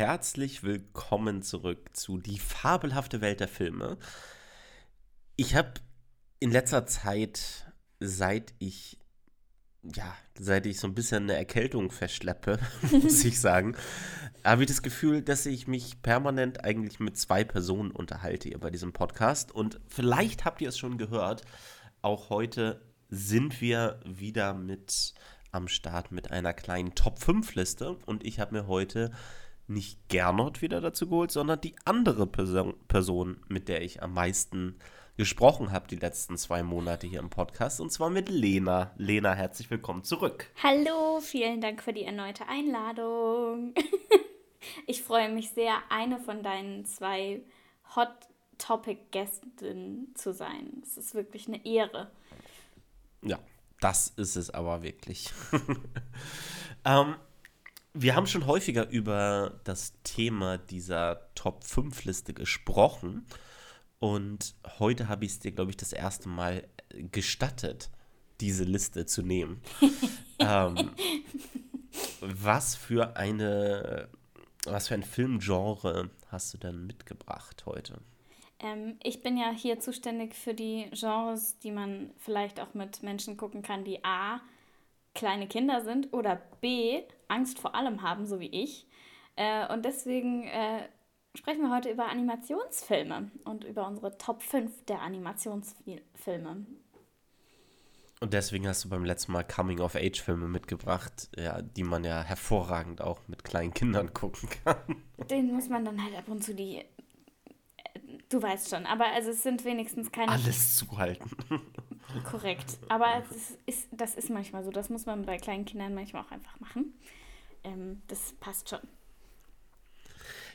herzlich willkommen zurück zu Die fabelhafte Welt der Filme. Ich habe in letzter Zeit, seit ich ja, seit ich so ein bisschen eine Erkältung verschleppe, muss ich sagen, habe ich das Gefühl, dass ich mich permanent eigentlich mit zwei Personen unterhalte hier bei diesem Podcast. Und vielleicht habt ihr es schon gehört, auch heute sind wir wieder mit am Start mit einer kleinen Top 5 Liste. Und ich habe mir heute nicht Gernot wieder dazu geholt, sondern die andere Person, Person mit der ich am meisten gesprochen habe die letzten zwei Monate hier im Podcast und zwar mit Lena. Lena, herzlich willkommen zurück. Hallo, vielen Dank für die erneute Einladung. ich freue mich sehr, eine von deinen zwei Hot Topic Gästen zu sein. Es ist wirklich eine Ehre. Ja, das ist es aber wirklich. ähm, wir haben schon häufiger über das Thema dieser Top 5 Liste gesprochen. Und heute habe ich es dir, glaube ich, das erste Mal gestattet, diese Liste zu nehmen. ähm, was für eine, was für ein Filmgenre hast du denn mitgebracht heute? Ähm, ich bin ja hier zuständig für die Genres, die man vielleicht auch mit Menschen gucken kann, die A, kleine Kinder sind oder B, Angst vor allem haben, so wie ich. Äh, und deswegen äh, sprechen wir heute über Animationsfilme und über unsere Top 5 der Animationsfilme. Und deswegen hast du beim letzten Mal Coming-of-Age-Filme mitgebracht, ja, die man ja hervorragend auch mit kleinen Kindern gucken kann. Den muss man dann halt ab und zu die. Du weißt schon, aber also es sind wenigstens keine. Alles zuhalten. Korrekt. Aber es ist, das ist manchmal so. Das muss man bei kleinen Kindern manchmal auch einfach machen. Ähm, das passt schon.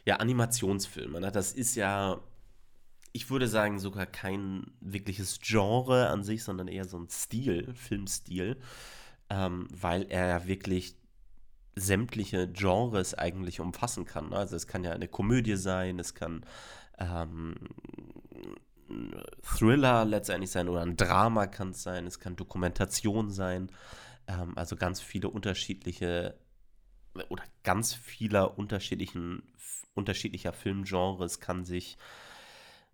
Ja, Animationsfilme, ne? das ist ja, ich würde sagen, sogar kein wirkliches Genre an sich, sondern eher so ein Stil, Filmstil, ähm, weil er ja wirklich sämtliche Genres eigentlich umfassen kann. Ne? Also es kann ja eine Komödie sein, es kann ähm, Thriller letztendlich sein oder ein Drama kann es sein, es kann Dokumentation sein. Ähm, also ganz viele unterschiedliche oder ganz vieler unterschiedlichen unterschiedlicher Filmgenres kann sich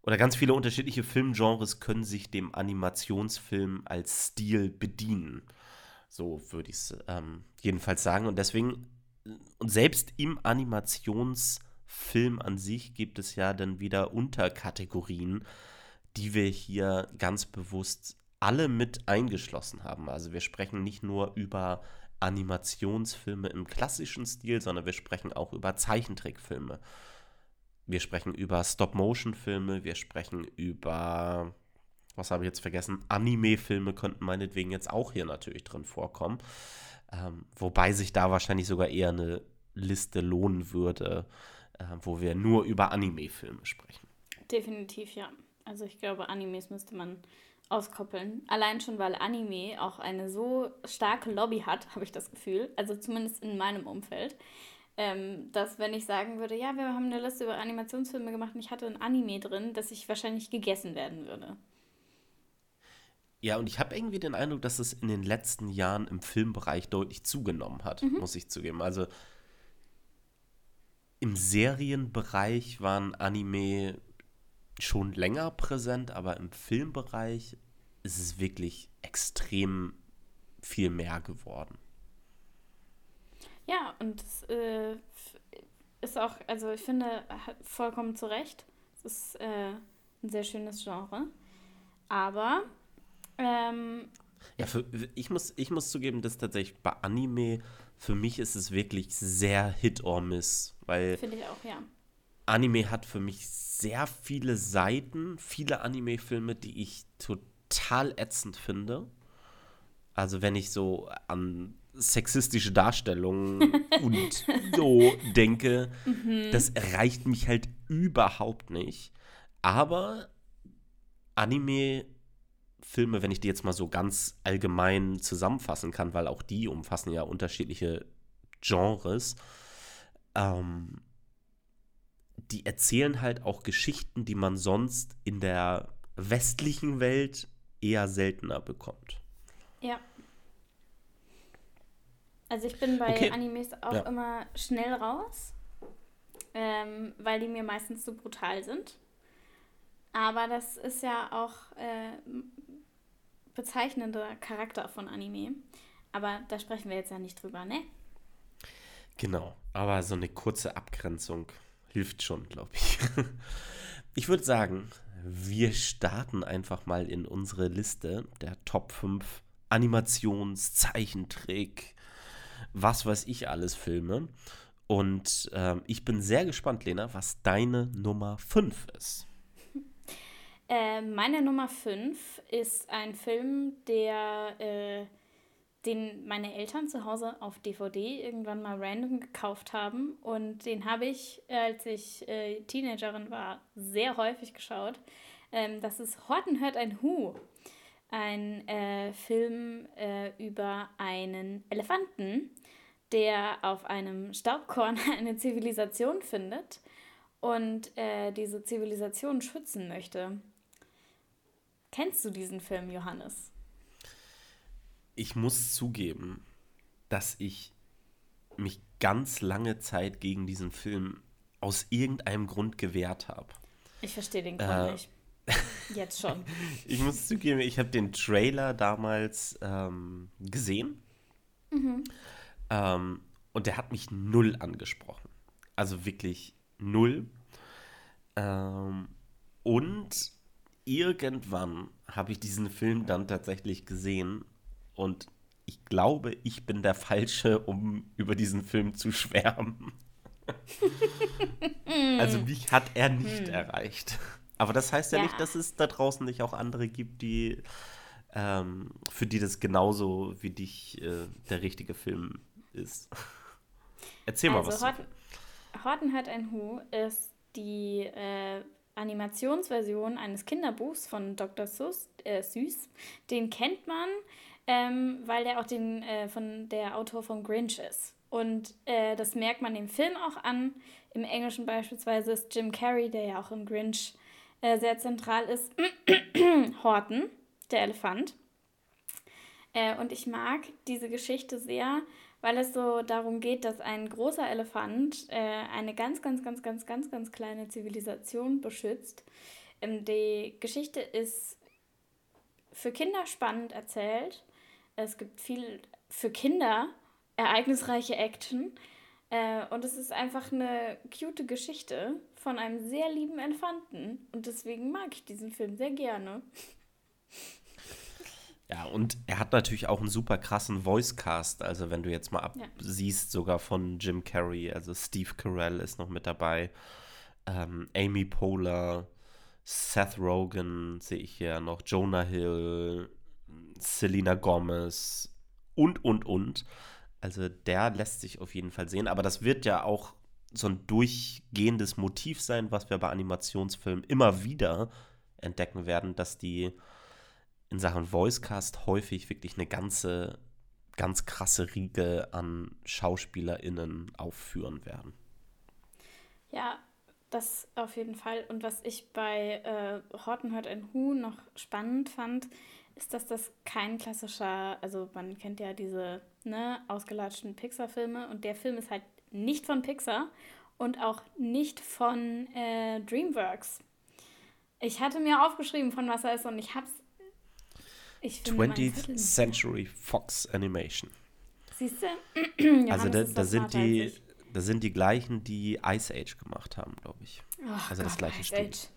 oder ganz viele unterschiedliche Filmgenres können sich dem Animationsfilm als Stil bedienen. So würde ich es ähm, jedenfalls sagen. Und deswegen, und selbst im Animationsfilm an sich gibt es ja dann wieder Unterkategorien, die wir hier ganz bewusst alle mit eingeschlossen haben. Also wir sprechen nicht nur über Animationsfilme im klassischen Stil, sondern wir sprechen auch über Zeichentrickfilme. Wir sprechen über Stop-Motion-Filme, wir sprechen über, was habe ich jetzt vergessen, Anime-Filme könnten meinetwegen jetzt auch hier natürlich drin vorkommen. Ähm, wobei sich da wahrscheinlich sogar eher eine Liste lohnen würde, äh, wo wir nur über Anime-Filme sprechen. Definitiv, ja. Also ich glaube, Animes müsste man auskoppeln. Allein schon, weil Anime auch eine so starke Lobby hat, habe ich das Gefühl. Also zumindest in meinem Umfeld. Ähm, dass wenn ich sagen würde, ja, wir haben eine Liste über Animationsfilme gemacht und ich hatte ein Anime drin, dass ich wahrscheinlich gegessen werden würde. Ja, und ich habe irgendwie den Eindruck, dass es in den letzten Jahren im Filmbereich deutlich zugenommen hat, mhm. muss ich zugeben. Also im Serienbereich waren Anime schon länger präsent, aber im Filmbereich ist es wirklich extrem viel mehr geworden. Ja, und es äh, ist auch, also ich finde, vollkommen zu Recht. Es ist äh, ein sehr schönes Genre. Aber ähm, ja, für, ich, muss, ich muss zugeben, dass tatsächlich bei Anime, für mich ist es wirklich sehr Hit or Miss. Finde ich auch, ja. Anime hat für mich sehr viele Seiten, viele Anime-Filme, die ich total ätzend finde. Also wenn ich so an sexistische Darstellungen und so denke, mhm. das erreicht mich halt überhaupt nicht. Aber Anime-Filme, wenn ich die jetzt mal so ganz allgemein zusammenfassen kann, weil auch die umfassen ja unterschiedliche Genres, ähm, die erzählen halt auch Geschichten, die man sonst in der westlichen Welt eher seltener bekommt. Ja. Also ich bin bei okay. Animes auch ja. immer schnell raus. ähm, weil die mir meistens zu brutal sind. Aber das ist ja auch äh, bezeichnender Charakter von Anime. Aber da sprechen wir jetzt ja nicht drüber, ne? Genau, aber so eine kurze Abgrenzung hilft schon, glaube ich. Ich würde sagen, wir starten einfach mal in unsere Liste der Top 5 Animations-, Zeichentrick, was weiß ich alles Filme. Und ähm, ich bin sehr gespannt, Lena, was deine Nummer 5 ist. Äh, meine Nummer 5 ist ein Film, der, äh, den meine Eltern zu Hause auf DVD irgendwann mal random gekauft haben. Und den habe ich, als ich äh, Teenagerin war, sehr häufig geschaut. Ähm, das ist Horten hört ein Hu. Ein äh, Film äh, über einen Elefanten, der auf einem Staubkorn eine Zivilisation findet und äh, diese Zivilisation schützen möchte. Kennst du diesen Film, Johannes? Ich muss zugeben, dass ich mich ganz lange Zeit gegen diesen Film aus irgendeinem Grund gewehrt habe. Ich verstehe den Grund äh, nicht. Jetzt schon. ich muss zugeben, ich habe den Trailer damals ähm, gesehen. Mhm. Ähm, und der hat mich null angesprochen. Also wirklich null. Ähm, und irgendwann habe ich diesen Film dann tatsächlich gesehen und ich glaube, ich bin der Falsche, um über diesen Film zu schwärmen. also mich hat er nicht hm. erreicht. Aber das heißt ja, ja, nicht, dass es da draußen nicht auch andere gibt, die ähm, für die das genauso wie dich äh, der richtige Film ist. Erzähl mal also, was. Horten, Horten hat ein Hu ist die äh, Animationsversion eines Kinderbuchs von Dr. Süß. Äh, Süß. Den kennt man, ähm, weil der auch den, äh, von der Autor von Grinch ist. Und äh, das merkt man dem Film auch an. Im Englischen beispielsweise ist Jim Carrey, der ja auch im Grinch äh, sehr zentral ist, Horton, der Elefant. Äh, und ich mag diese Geschichte sehr, weil es so darum geht, dass ein großer Elefant äh, eine ganz, ganz, ganz, ganz, ganz, ganz kleine Zivilisation beschützt. Ähm, die Geschichte ist für Kinder spannend erzählt. Es gibt viel für Kinder ereignisreiche Action. Äh, und es ist einfach eine cute Geschichte von einem sehr lieben Elefanten. Und deswegen mag ich diesen Film sehr gerne. Ja, und er hat natürlich auch einen super krassen Voicecast. Also, wenn du jetzt mal absiehst, ja. sogar von Jim Carrey, also Steve Carell ist noch mit dabei, ähm, Amy Poehler, Seth Rogen sehe ich hier noch, Jonah Hill, Selena Gomez und, und, und. Also, der lässt sich auf jeden Fall sehen. Aber das wird ja auch so ein durchgehendes Motiv sein, was wir bei Animationsfilmen immer wieder entdecken werden, dass die in Sachen Voicecast häufig wirklich eine ganze, ganz krasse Riege an SchauspielerInnen aufführen werden. Ja, das auf jeden Fall. Und was ich bei äh, Horton hört ein Hu noch spannend fand, ist, dass das kein klassischer, also man kennt ja diese ne, ausgelatschten Pixar-Filme und der Film ist halt nicht von Pixar und auch nicht von äh, DreamWorks. Ich hatte mir aufgeschrieben, von was er ist und ich habe es 20th Century Fox Animation. Siehst du? also da, da sind die, da sind die gleichen, die Ice Age gemacht haben, glaube ich. Oh also Gott, das gleiche Ice Age.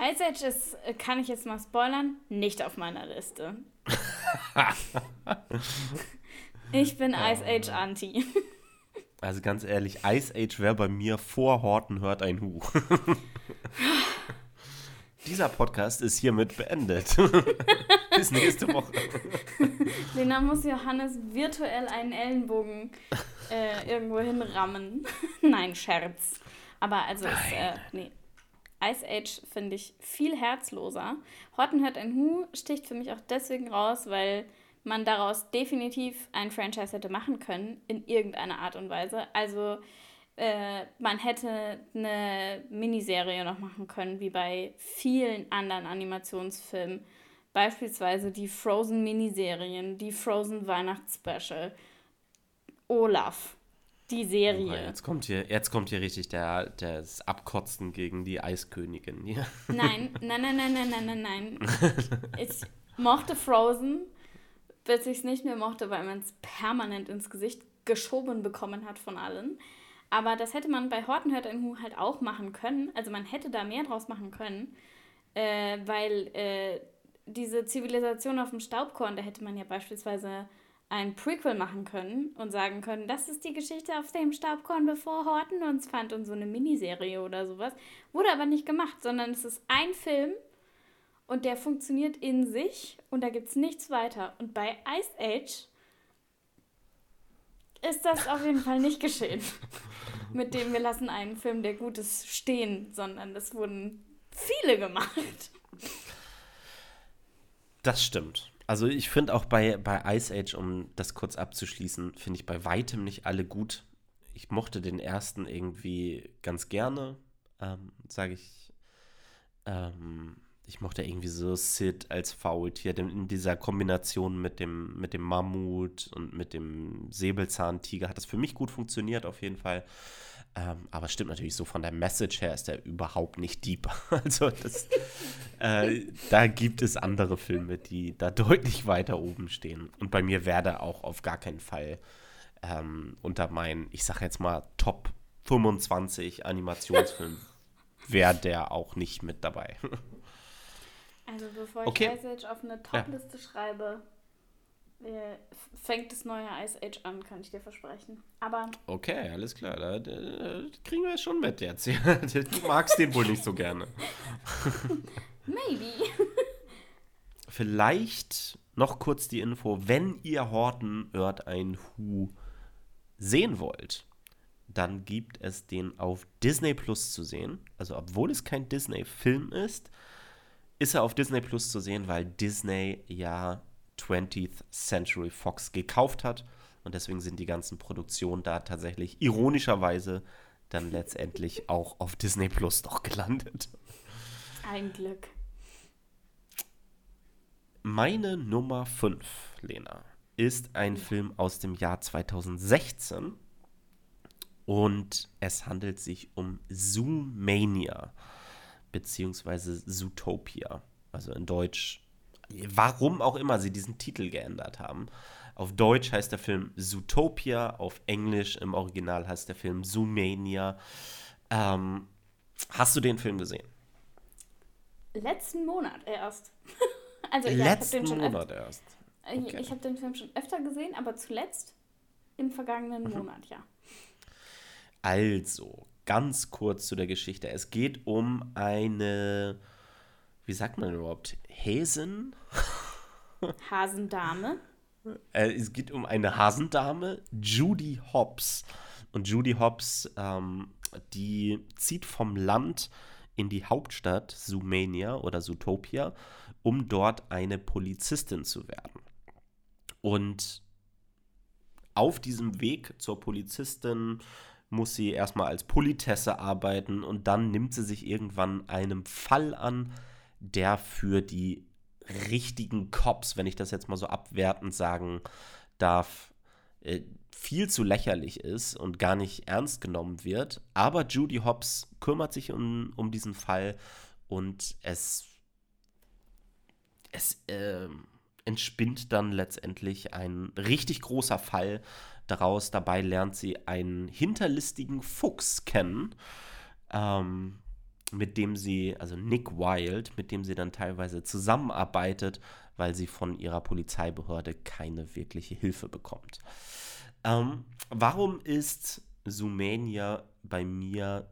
Ice Age ist, äh, kann ich jetzt mal spoilern, nicht auf meiner Liste. ich bin Ice Age Anti. Also ganz ehrlich, Ice Age wäre bei mir vor Horten hört ein Hu. Dieser Podcast ist hiermit beendet. Bis nächste Woche. Lena muss Johannes virtuell einen Ellenbogen äh, irgendwo hinrammen. Nein, Scherz. Aber also ist, äh, nee. Ice Age finde ich viel herzloser. Horton hört ein Hu sticht für mich auch deswegen raus, weil man daraus definitiv ein Franchise hätte machen können, in irgendeiner Art und Weise. Also äh, man hätte eine Miniserie noch machen können, wie bei vielen anderen Animationsfilmen. Beispielsweise die Frozen-Miniserien, die Frozen Weihnachtsspecial, Olaf. Die Serie. Oh, jetzt, kommt hier, jetzt kommt hier richtig der, das Abkotzen gegen die Eiskönigin. Hier. Nein, nein, nein, nein, nein, nein, nein, nein. ich mochte Frozen, bis ich es nicht mehr mochte, weil man es permanent ins Gesicht geschoben bekommen hat von allen. Aber das hätte man bei Horten hört ein Hu halt auch machen können. Also man hätte da mehr draus machen können, äh, weil äh, diese Zivilisation auf dem Staubkorn, da hätte man ja beispielsweise ein Prequel machen können und sagen können, das ist die Geschichte auf dem Staubkorn, bevor Horten uns fand und so eine Miniserie oder sowas. Wurde aber nicht gemacht, sondern es ist ein Film und der funktioniert in sich und da gibt es nichts weiter. Und bei Ice Age ist das auf jeden Fall nicht geschehen. Mit dem wir lassen einen Film, der gut ist, stehen, sondern es wurden viele gemacht. Das stimmt. Also ich finde auch bei, bei Ice Age, um das kurz abzuschließen, finde ich bei weitem nicht alle gut. Ich mochte den ersten irgendwie ganz gerne, ähm, sage ich. Ähm, ich mochte irgendwie so Sid als Faultier in dieser Kombination mit dem, mit dem Mammut und mit dem Säbelzahntiger hat das für mich gut funktioniert auf jeden Fall. Ähm, aber stimmt natürlich so von der Message her ist er überhaupt nicht deep. Also das, äh, da gibt es andere Filme, die da deutlich weiter oben stehen. Und bei mir wäre der auch auf gar keinen Fall ähm, unter meinen, ich sag jetzt mal, Top 25 Animationsfilmen wäre der auch nicht mit dabei. Also bevor okay. ich Ice Age auf eine Top-Liste ja. schreibe, fängt das neue Ice Age an, kann ich dir versprechen. Aber. Okay, alles klar. Da, da, da kriegen wir es schon mit jetzt. du magst den wohl nicht so gerne. Maybe. Vielleicht noch kurz die Info, wenn ihr Horten hört ein Hu sehen wollt, dann gibt es den auf Disney Plus zu sehen. Also obwohl es kein Disney-Film ist, ist er auf Disney Plus zu sehen, weil Disney ja 20th Century Fox gekauft hat. Und deswegen sind die ganzen Produktionen da tatsächlich ironischerweise dann letztendlich auch auf Disney Plus doch gelandet. Ein Glück. Meine Nummer 5, Lena, ist ein Film aus dem Jahr 2016 und es handelt sich um Zoomania beziehungsweise Zootopia. Also in Deutsch warum auch immer sie diesen Titel geändert haben. Auf Deutsch heißt der Film Zootopia, auf Englisch im Original heißt der Film Zoomania. Ähm, hast du den Film gesehen? Letzten Monat erst. also ja, Letzten Monat erst. Äh, okay. Ich habe den Film schon öfter gesehen, aber zuletzt im vergangenen mhm. Monat, ja. Also, ganz kurz zu der Geschichte. Es geht um eine, wie sagt man überhaupt, Häsen. Hasendame. Äh, es geht um eine Hasendame, Judy Hobbs. Und Judy Hobbs, ähm, die zieht vom Land in die Hauptstadt Sumania oder Zootopia, um dort eine Polizistin zu werden. Und auf diesem Weg zur Polizistin muss sie erstmal als Politesse arbeiten und dann nimmt sie sich irgendwann einem Fall an, der für die richtigen Cops, wenn ich das jetzt mal so abwertend sagen darf, äh, viel zu lächerlich ist und gar nicht ernst genommen wird. Aber Judy Hobbs kümmert sich um, um diesen Fall und es, es äh, entspinnt dann letztendlich ein richtig großer Fall daraus. Dabei lernt sie einen hinterlistigen Fuchs kennen. Ähm, mit dem sie, also Nick Wilde, mit dem sie dann teilweise zusammenarbeitet, weil sie von ihrer Polizeibehörde keine wirkliche Hilfe bekommt. Ähm, warum ist Sumania bei mir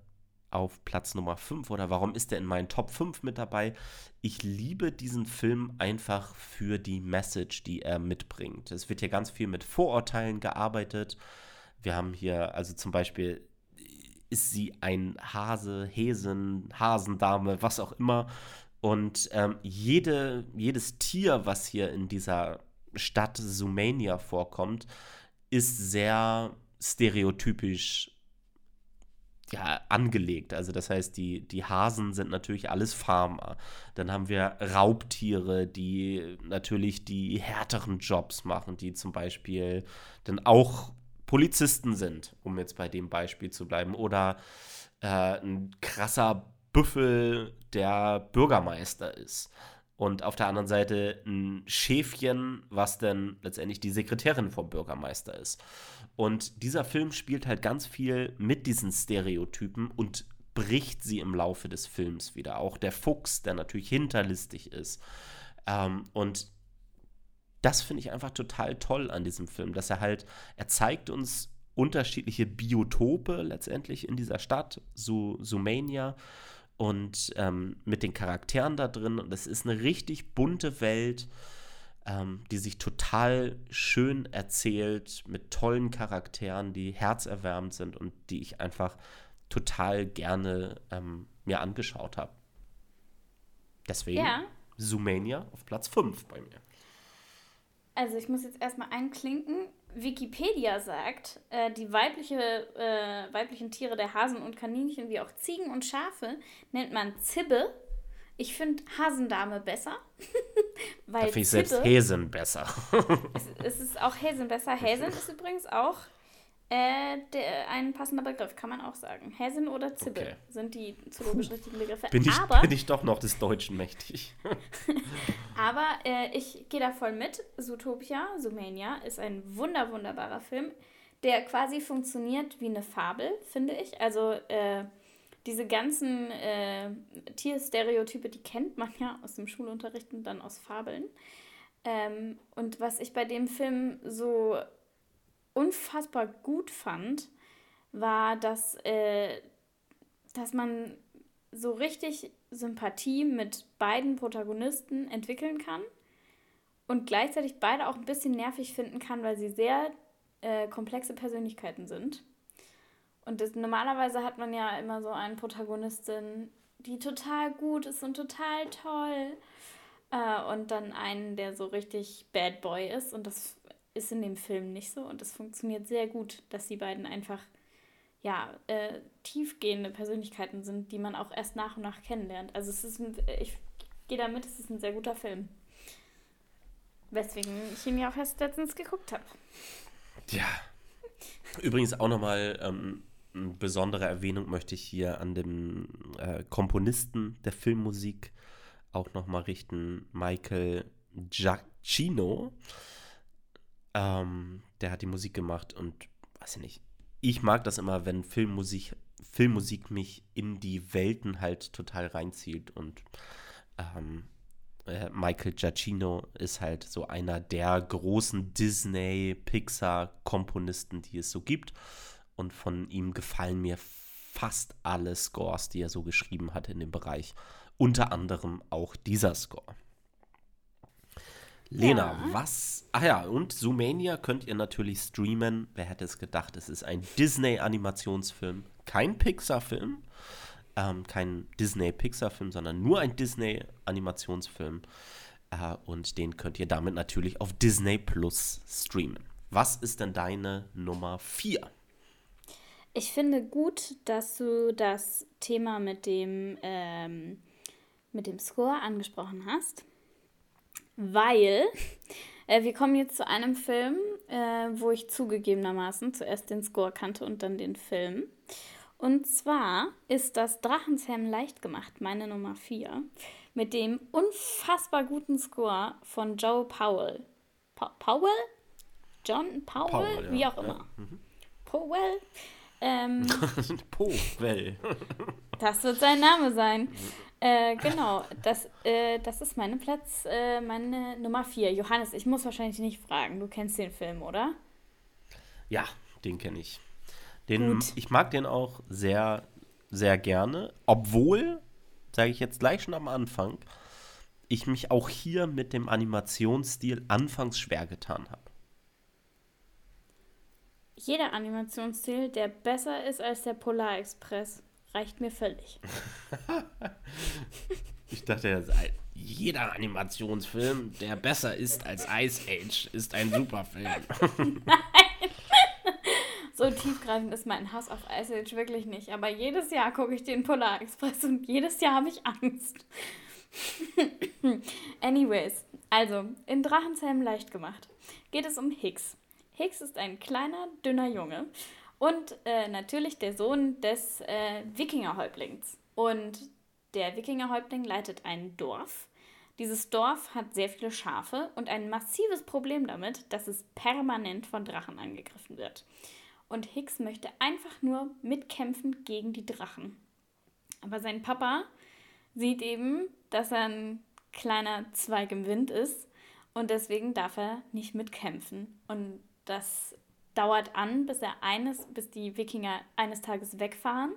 auf Platz Nummer 5 oder warum ist er in meinen Top 5 mit dabei? Ich liebe diesen Film einfach für die Message, die er mitbringt. Es wird hier ganz viel mit Vorurteilen gearbeitet. Wir haben hier also zum Beispiel ist sie ein Hase, Häsen, Hasendame, was auch immer. Und ähm, jede, jedes Tier, was hier in dieser Stadt Sumania vorkommt, ist sehr stereotypisch ja, angelegt. Also das heißt, die, die Hasen sind natürlich alles Farmer. Dann haben wir Raubtiere, die natürlich die härteren Jobs machen, die zum Beispiel dann auch Polizisten sind, um jetzt bei dem Beispiel zu bleiben, oder äh, ein krasser Büffel, der Bürgermeister ist. Und auf der anderen Seite ein Schäfchen, was dann letztendlich die Sekretärin vom Bürgermeister ist. Und dieser Film spielt halt ganz viel mit diesen Stereotypen und bricht sie im Laufe des Films wieder. Auch der Fuchs, der natürlich hinterlistig ist. Ähm, und das finde ich einfach total toll an diesem Film, dass er halt, er zeigt uns unterschiedliche Biotope letztendlich in dieser Stadt, Su Sumania, und ähm, mit den Charakteren da drin. Und es ist eine richtig bunte Welt, ähm, die sich total schön erzählt, mit tollen Charakteren, die herzerwärmend sind und die ich einfach total gerne ähm, mir angeschaut habe. Deswegen ja. Zoomania auf Platz 5 bei mir. Also ich muss jetzt erstmal einklinken. Wikipedia sagt, äh, die weibliche, äh, weiblichen Tiere der Hasen und Kaninchen wie auch Ziegen und Schafe nennt man Zibbe. Ich finde Hasendame besser. weil da finde ich selbst Häsen besser. es, es, ist auch Häsen besser. Häsen ist übrigens auch äh, der, ein passender Begriff, kann man auch sagen. Häsin oder Zibbe okay. sind die zoologisch richtigen Begriffe. Bin ich, aber, bin ich doch noch des Deutschen mächtig. aber äh, ich gehe da voll mit. Zootopia, Zoomania, ist ein wunder, wunderbarer Film, der quasi funktioniert wie eine Fabel, finde ich. Also äh, diese ganzen äh, Tierstereotype, die kennt man ja aus dem Schulunterricht und dann aus Fabeln. Ähm, und was ich bei dem Film so unfassbar gut fand, war, dass, äh, dass man so richtig Sympathie mit beiden Protagonisten entwickeln kann und gleichzeitig beide auch ein bisschen nervig finden kann, weil sie sehr äh, komplexe Persönlichkeiten sind. Und das, normalerweise hat man ja immer so eine Protagonistin, die total gut ist und total toll. Äh, und dann einen, der so richtig Bad Boy ist. Und das ist in dem Film nicht so und es funktioniert sehr gut, dass die beiden einfach ja, äh, tiefgehende Persönlichkeiten sind, die man auch erst nach und nach kennenlernt. Also es ist ein, ich gehe damit, es ist ein sehr guter Film. Weswegen ich ihn ja auch erst letztens geguckt habe. Ja. Übrigens auch nochmal ähm, eine besondere Erwähnung möchte ich hier an den äh, Komponisten der Filmmusik auch nochmal richten, Michael Giacchino. Ähm, der hat die Musik gemacht und weiß ich nicht. Ich mag das immer, wenn Filmmusik, Filmmusik mich in die Welten halt total reinzieht und ähm, äh, Michael Giacchino ist halt so einer der großen Disney, Pixar-Komponisten, die es so gibt. Und von ihm gefallen mir fast alle Scores, die er so geschrieben hat in dem Bereich. Unter anderem auch dieser Score. Lena, ja. was? Ach ja, und Zoomania könnt ihr natürlich streamen. Wer hätte es gedacht? Es ist ein Disney-Animationsfilm, kein Pixar-Film, ähm, kein Disney-Pixar-Film, sondern nur ein Disney-Animationsfilm. Äh, und den könnt ihr damit natürlich auf Disney Plus streamen. Was ist denn deine Nummer 4? Ich finde gut, dass du das Thema mit dem, ähm, mit dem Score angesprochen hast weil äh, wir kommen jetzt zu einem Film, äh, wo ich zugegebenermaßen zuerst den Score kannte und dann den Film. Und zwar ist das Drachenzähmen leicht gemacht, meine Nummer 4, mit dem unfassbar guten Score von Joe Powell. Pa Powell? John Powell? Powell Wie auch immer. Ja. Mhm. Powell? Ähm, Powell. das wird sein Name sein. Äh, genau, das, äh, das ist meine Platz, äh, meine Nummer 4. Johannes, ich muss wahrscheinlich nicht fragen, du kennst den Film, oder? Ja, den kenne ich. Den, ich mag den auch sehr, sehr gerne, obwohl, sage ich jetzt gleich schon am Anfang, ich mich auch hier mit dem Animationsstil anfangs schwer getan habe. Jeder Animationsstil, der besser ist als der Polar Express reicht mir völlig. ich dachte, jeder Animationsfilm, der besser ist als Ice Age, ist ein super Film. Nein. So tiefgreifend ist mein Hass auf Ice Age wirklich nicht. Aber jedes Jahr gucke ich den Polar Express und jedes Jahr habe ich Angst. Anyways, also in Drachenzähmen leicht gemacht geht es um Hicks. Hicks ist ein kleiner, dünner Junge und äh, natürlich der Sohn des äh, Wikingerhäuptlings. Und der Wikingerhäuptling leitet ein Dorf. Dieses Dorf hat sehr viele Schafe und ein massives Problem damit, dass es permanent von Drachen angegriffen wird. Und Hicks möchte einfach nur mitkämpfen gegen die Drachen. Aber sein Papa sieht eben, dass er ein kleiner Zweig im Wind ist und deswegen darf er nicht mitkämpfen. Und das dauert an, bis er eines, bis die Wikinger eines Tages wegfahren,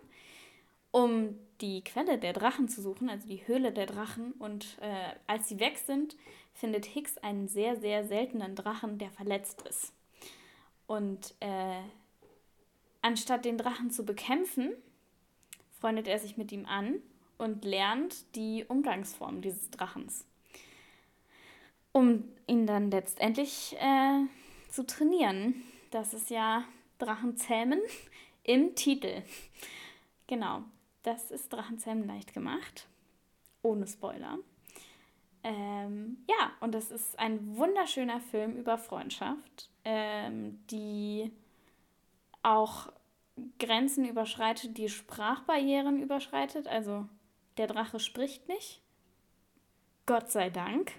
um die Quelle der Drachen zu suchen, also die Höhle der Drachen. Und äh, als sie weg sind, findet Hicks einen sehr, sehr seltenen Drachen, der verletzt ist. Und äh, anstatt den Drachen zu bekämpfen, freundet er sich mit ihm an und lernt die Umgangsform dieses Drachens um ihn dann letztendlich äh, zu trainieren. Das ist ja Drachenzähmen im Titel. Genau, das ist Drachenzähmen leicht gemacht, ohne Spoiler. Ähm, ja, und das ist ein wunderschöner Film über Freundschaft, ähm, die auch Grenzen überschreitet, die Sprachbarrieren überschreitet. Also der Drache spricht nicht. Gott sei Dank.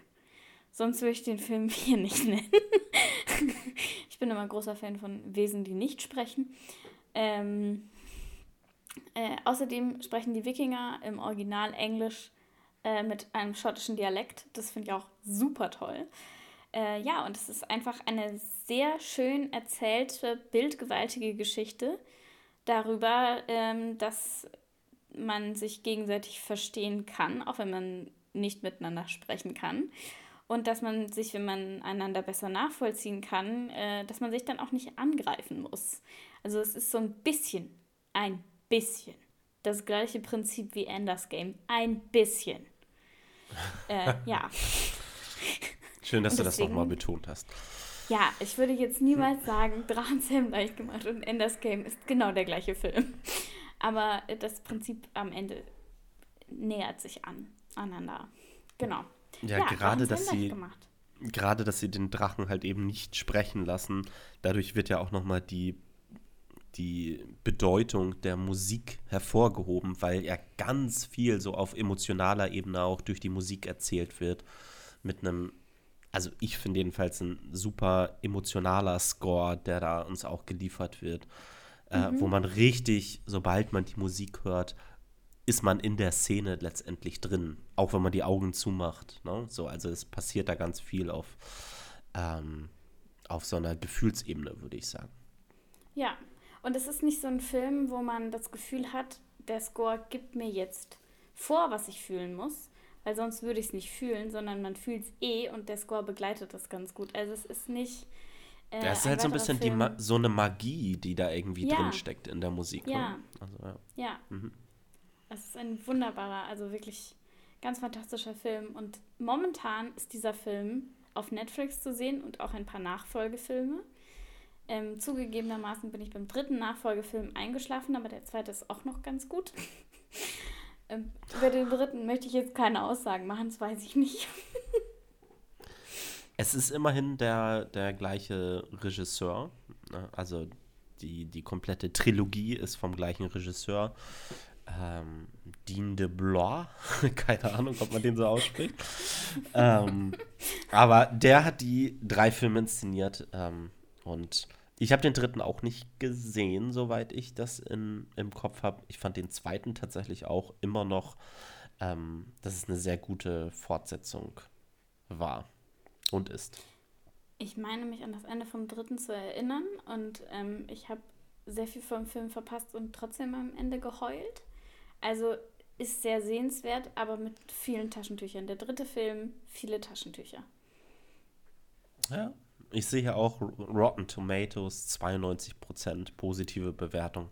Sonst würde ich den Film hier nicht nennen. Ich bin immer großer Fan von Wesen, die nicht sprechen. Ähm, äh, außerdem sprechen die Wikinger im Original Englisch äh, mit einem schottischen Dialekt. Das finde ich auch super toll. Äh, ja, und es ist einfach eine sehr schön erzählte, bildgewaltige Geschichte darüber, ähm, dass man sich gegenseitig verstehen kann, auch wenn man nicht miteinander sprechen kann und dass man sich, wenn man einander besser nachvollziehen kann, äh, dass man sich dann auch nicht angreifen muss. Also es ist so ein bisschen, ein bisschen das gleiche Prinzip wie Enders Game. Ein bisschen. äh, ja. Schön, dass deswegen, du das nochmal betont hast. Ja, ich würde jetzt niemals sagen, Drachenzähmen leicht gemacht und Enders Game ist genau der gleiche Film. Aber das Prinzip am Ende nähert sich an, aneinander. Genau. Ja, ja gerade, dass sie, gerade, dass sie den Drachen halt eben nicht sprechen lassen, dadurch wird ja auch nochmal die, die Bedeutung der Musik hervorgehoben, weil ja ganz viel so auf emotionaler Ebene auch durch die Musik erzählt wird. Mit einem, also ich finde jedenfalls ein super emotionaler Score, der da uns auch geliefert wird. Äh, mhm. wo man richtig, sobald man die Musik hört, ist man in der Szene letztendlich drin, auch wenn man die Augen zumacht. Ne? So, also es passiert da ganz viel auf, ähm, auf so einer Gefühlsebene, würde ich sagen. Ja, und es ist nicht so ein Film, wo man das Gefühl hat, der Score gibt mir jetzt vor, was ich fühlen muss, weil sonst würde ich es nicht fühlen, sondern man fühlt es eh und der Score begleitet das ganz gut. Also es ist nicht. Äh, das ist halt so ein bisschen die so eine Magie, die da irgendwie ja. drin steckt in der Musik. Ja. Ne? Also, ja. ja. Mhm. Es ist ein wunderbarer, also wirklich ganz fantastischer Film. Und momentan ist dieser Film auf Netflix zu sehen und auch ein paar Nachfolgefilme. Ähm, zugegebenermaßen bin ich beim dritten Nachfolgefilm eingeschlafen, aber der zweite ist auch noch ganz gut. ähm, über den dritten möchte ich jetzt keine Aussagen machen, das weiß ich nicht. es ist immerhin der, der gleiche Regisseur. Ne? Also die, die komplette Trilogie ist vom gleichen Regisseur ähm, Dean de Blois, keine Ahnung, ob man den so ausspricht. ähm, aber der hat die drei Filme inszeniert ähm, und ich habe den dritten auch nicht gesehen, soweit ich das in, im Kopf habe. Ich fand den zweiten tatsächlich auch immer noch, ähm, dass es eine sehr gute Fortsetzung war und ist. Ich meine mich an das Ende vom dritten zu erinnern und ähm, ich habe sehr viel vom Film verpasst und trotzdem am Ende geheult. Also ist sehr sehenswert, aber mit vielen Taschentüchern. Der dritte Film, viele Taschentücher. Ja, ich sehe hier auch Rotten Tomatoes 92% positive Bewertung.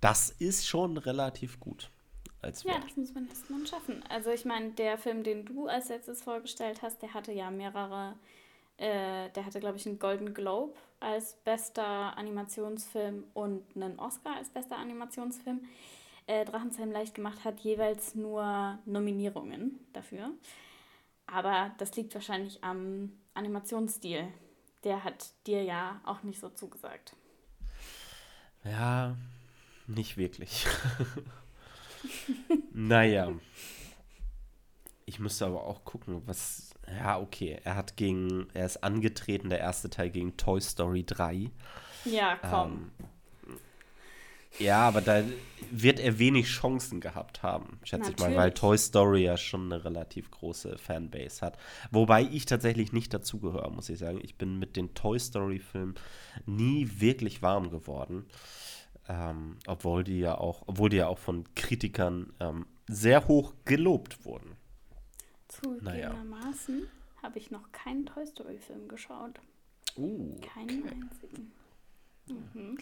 Das ist schon relativ gut. Als ja, das muss man erstmal schaffen. Also ich meine, der Film, den du als letztes vorgestellt hast, der hatte ja mehrere, äh, der hatte, glaube ich, einen Golden Globe als bester Animationsfilm und einen Oscar als bester Animationsfilm äh, Drachenzähmen leicht gemacht hat, jeweils nur Nominierungen dafür. Aber das liegt wahrscheinlich am Animationsstil, der hat dir ja auch nicht so zugesagt. Ja, nicht wirklich. naja. Ich müsste aber auch gucken, was. Ja, okay. Er hat gegen. Er ist angetreten, der erste Teil gegen Toy Story 3. Ja, komm. Ähm, ja, aber da wird er wenig Chancen gehabt haben, schätze Natürlich. ich mal, weil Toy Story ja schon eine relativ große Fanbase hat. Wobei ich tatsächlich nicht dazugehöre, muss ich sagen. Ich bin mit den Toy Story-Filmen nie wirklich warm geworden. Ähm, obwohl die ja auch, obwohl die ja auch von Kritikern ähm, sehr hoch gelobt wurden. Zugegebenermaßen naja. habe ich noch keinen Toy Story-Film geschaut. Uh, Keinen okay. einzigen. Mhm.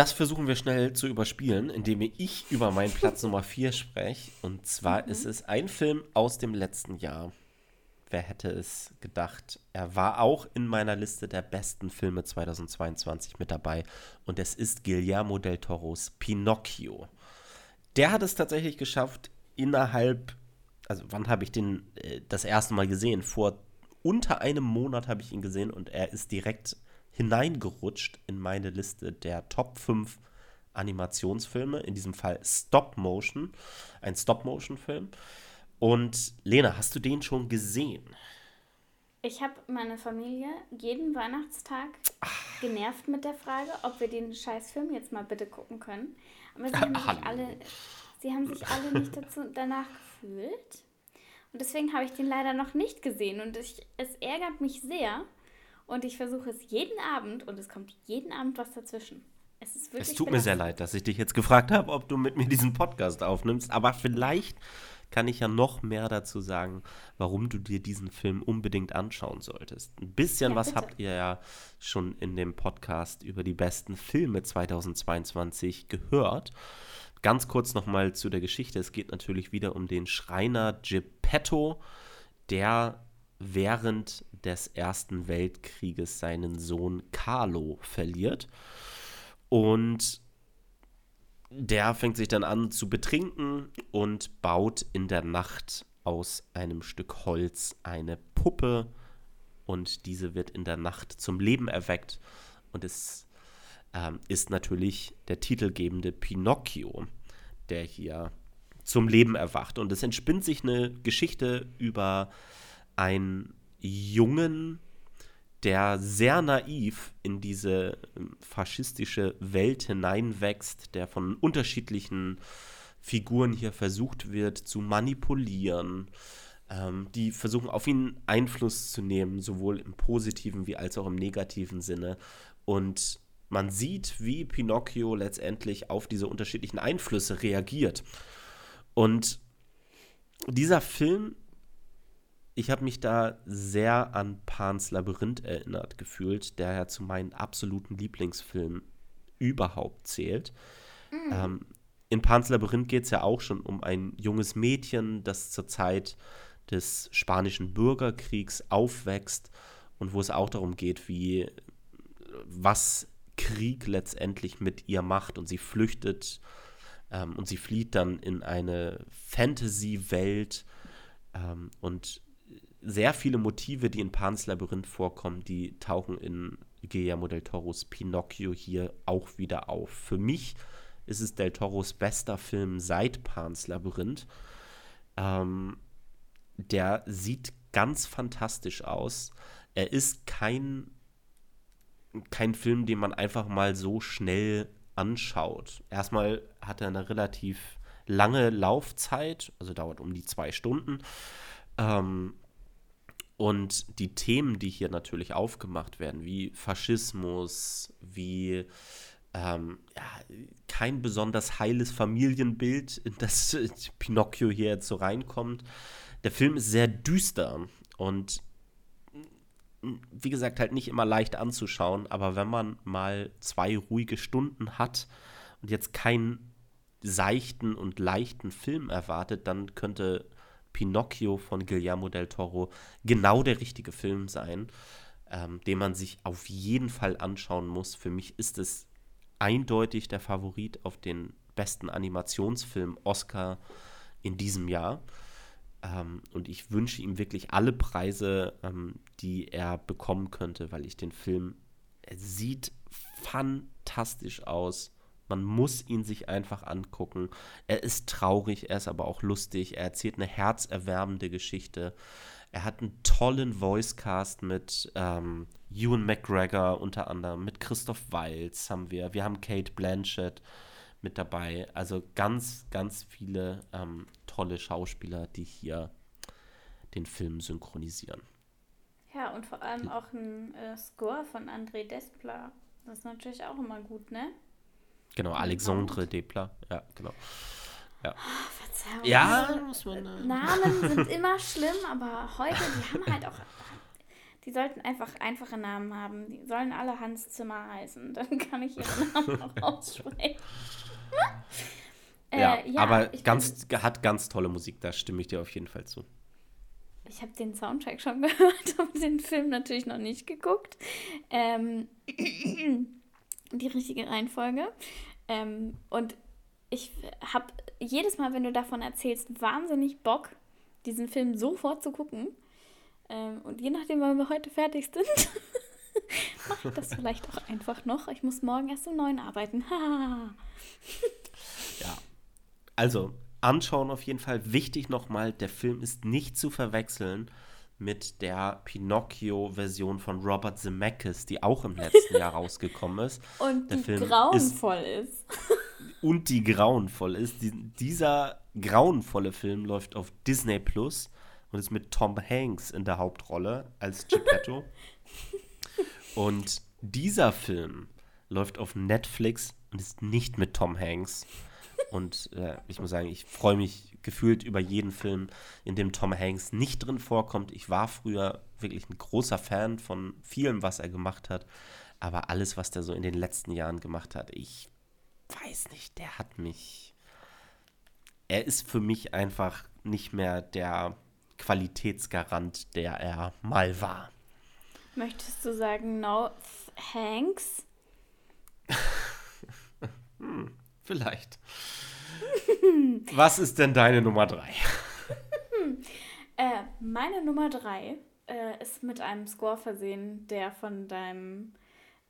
Das versuchen wir schnell zu überspielen, indem ich über meinen Platz Nummer 4 spreche. Und zwar mhm. ist es ein Film aus dem letzten Jahr. Wer hätte es gedacht? Er war auch in meiner Liste der besten Filme 2022 mit dabei. Und es ist Guillermo del Toros Pinocchio. Der hat es tatsächlich geschafft, innerhalb, also wann habe ich den äh, das erste Mal gesehen? Vor unter einem Monat habe ich ihn gesehen und er ist direkt hineingerutscht in meine Liste der Top 5 Animationsfilme, in diesem Fall Stop Motion, ein Stop Motion Film. Und Lena, hast du den schon gesehen? Ich habe meine Familie jeden Weihnachtstag Ach. genervt mit der Frage, ob wir den Scheißfilm jetzt mal bitte gucken können. Aber sie haben, sich alle, sie haben sich alle nicht dazu, danach gefühlt. Und deswegen habe ich den leider noch nicht gesehen. Und ich, es ärgert mich sehr, und ich versuche es jeden Abend und es kommt jeden Abend was dazwischen. Es ist wirklich. Es tut mir sehr leid, dass ich dich jetzt gefragt habe, ob du mit mir diesen Podcast aufnimmst. Aber vielleicht kann ich ja noch mehr dazu sagen, warum du dir diesen Film unbedingt anschauen solltest. Ein bisschen ja, was habt ihr ja schon in dem Podcast über die besten Filme 2022 gehört. Ganz kurz nochmal zu der Geschichte. Es geht natürlich wieder um den Schreiner Geppetto, der während des Ersten Weltkrieges seinen Sohn Carlo verliert. Und der fängt sich dann an zu betrinken und baut in der Nacht aus einem Stück Holz eine Puppe und diese wird in der Nacht zum Leben erweckt und es ähm, ist natürlich der titelgebende Pinocchio, der hier zum Leben erwacht. Und es entspinnt sich eine Geschichte über einen Jungen, der sehr naiv in diese ähm, faschistische Welt hineinwächst, der von unterschiedlichen Figuren hier versucht wird zu manipulieren, ähm, die versuchen auf ihn Einfluss zu nehmen, sowohl im positiven wie als auch im negativen Sinne. Und man sieht, wie Pinocchio letztendlich auf diese unterschiedlichen Einflüsse reagiert. Und dieser Film ich habe mich da sehr an Pans Labyrinth erinnert gefühlt, der ja zu meinen absoluten Lieblingsfilmen überhaupt zählt. Mhm. Ähm, in Pans Labyrinth geht es ja auch schon um ein junges Mädchen, das zur Zeit des spanischen Bürgerkriegs aufwächst und wo es auch darum geht, wie was Krieg letztendlich mit ihr macht und sie flüchtet ähm, und sie flieht dann in eine Fantasy-Welt ähm, und sehr viele Motive, die in Pans Labyrinth vorkommen, die tauchen in Guillermo del Toros Pinocchio hier auch wieder auf. Für mich ist es del Toros bester Film seit Pans Labyrinth. Ähm, der sieht ganz fantastisch aus. Er ist kein, kein Film, den man einfach mal so schnell anschaut. Erstmal hat er eine relativ lange Laufzeit, also dauert um die zwei Stunden. Ähm, und die Themen, die hier natürlich aufgemacht werden, wie Faschismus, wie ähm, ja, kein besonders heiles Familienbild, in das Pinocchio hier jetzt so reinkommt. Der Film ist sehr düster und wie gesagt, halt nicht immer leicht anzuschauen, aber wenn man mal zwei ruhige Stunden hat und jetzt keinen seichten und leichten Film erwartet, dann könnte Pinocchio von Guillermo del Toro genau der richtige Film sein, ähm, den man sich auf jeden Fall anschauen muss. Für mich ist es eindeutig der Favorit auf den besten Animationsfilm Oscar in diesem Jahr. Ähm, und ich wünsche ihm wirklich alle Preise, ähm, die er bekommen könnte, weil ich den Film, er sieht fantastisch aus. Man muss ihn sich einfach angucken. Er ist traurig, er ist aber auch lustig. Er erzählt eine herzerwärmende Geschichte. Er hat einen tollen Voicecast mit ähm, Ewan McGregor unter anderem, mit Christoph Waltz haben wir. Wir haben Kate Blanchett mit dabei. Also ganz, ganz viele ähm, tolle Schauspieler, die hier den Film synchronisieren. Ja, und vor allem auch ein äh, Score von André Desplat. Das ist natürlich auch immer gut, ne? Genau, Alexandre Desplat. Ja, genau. Ja. Oh, Verzeihung. Ja, also, muss man, äh, Namen sind immer schlimm, aber heute, die haben halt auch. Die sollten einfach einfache Namen haben. Die sollen alle Hans Zimmer heißen. Dann kann ich ihren Namen auch aussprechen. ja, äh, ja, aber ganz, hat ganz tolle Musik, da stimme ich dir auf jeden Fall zu. Ich habe den Soundtrack schon gehört, aber den Film natürlich noch nicht geguckt. Ähm, die richtige Reihenfolge. Ähm, und ich habe jedes Mal, wenn du davon erzählst, wahnsinnig Bock, diesen Film sofort zu gucken. Ähm, und je nachdem, wann wir heute fertig sind, mache ich das vielleicht auch einfach noch. Ich muss morgen erst um neun arbeiten. ja. Also, anschauen auf jeden Fall. Wichtig nochmal, der Film ist nicht zu verwechseln mit der Pinocchio-Version von Robert Zemeckis, die auch im letzten Jahr rausgekommen ist. Und der die Film grauenvoll ist. ist. Und die grauenvoll ist. Die, dieser grauenvolle Film läuft auf Disney Plus und ist mit Tom Hanks in der Hauptrolle als Geppetto. und dieser Film läuft auf Netflix und ist nicht mit Tom Hanks. Und äh, ich muss sagen, ich freue mich gefühlt über jeden Film, in dem Tom Hanks nicht drin vorkommt. Ich war früher wirklich ein großer Fan von vielem, was er gemacht hat. Aber alles, was der so in den letzten Jahren gemacht hat, ich weiß nicht, der hat mich. Er ist für mich einfach nicht mehr der Qualitätsgarant, der er mal war. Möchtest du sagen, no Hanks? hm, vielleicht. Was ist denn deine Nummer drei? äh, meine Nummer drei äh, ist mit einem Score versehen, der von deinem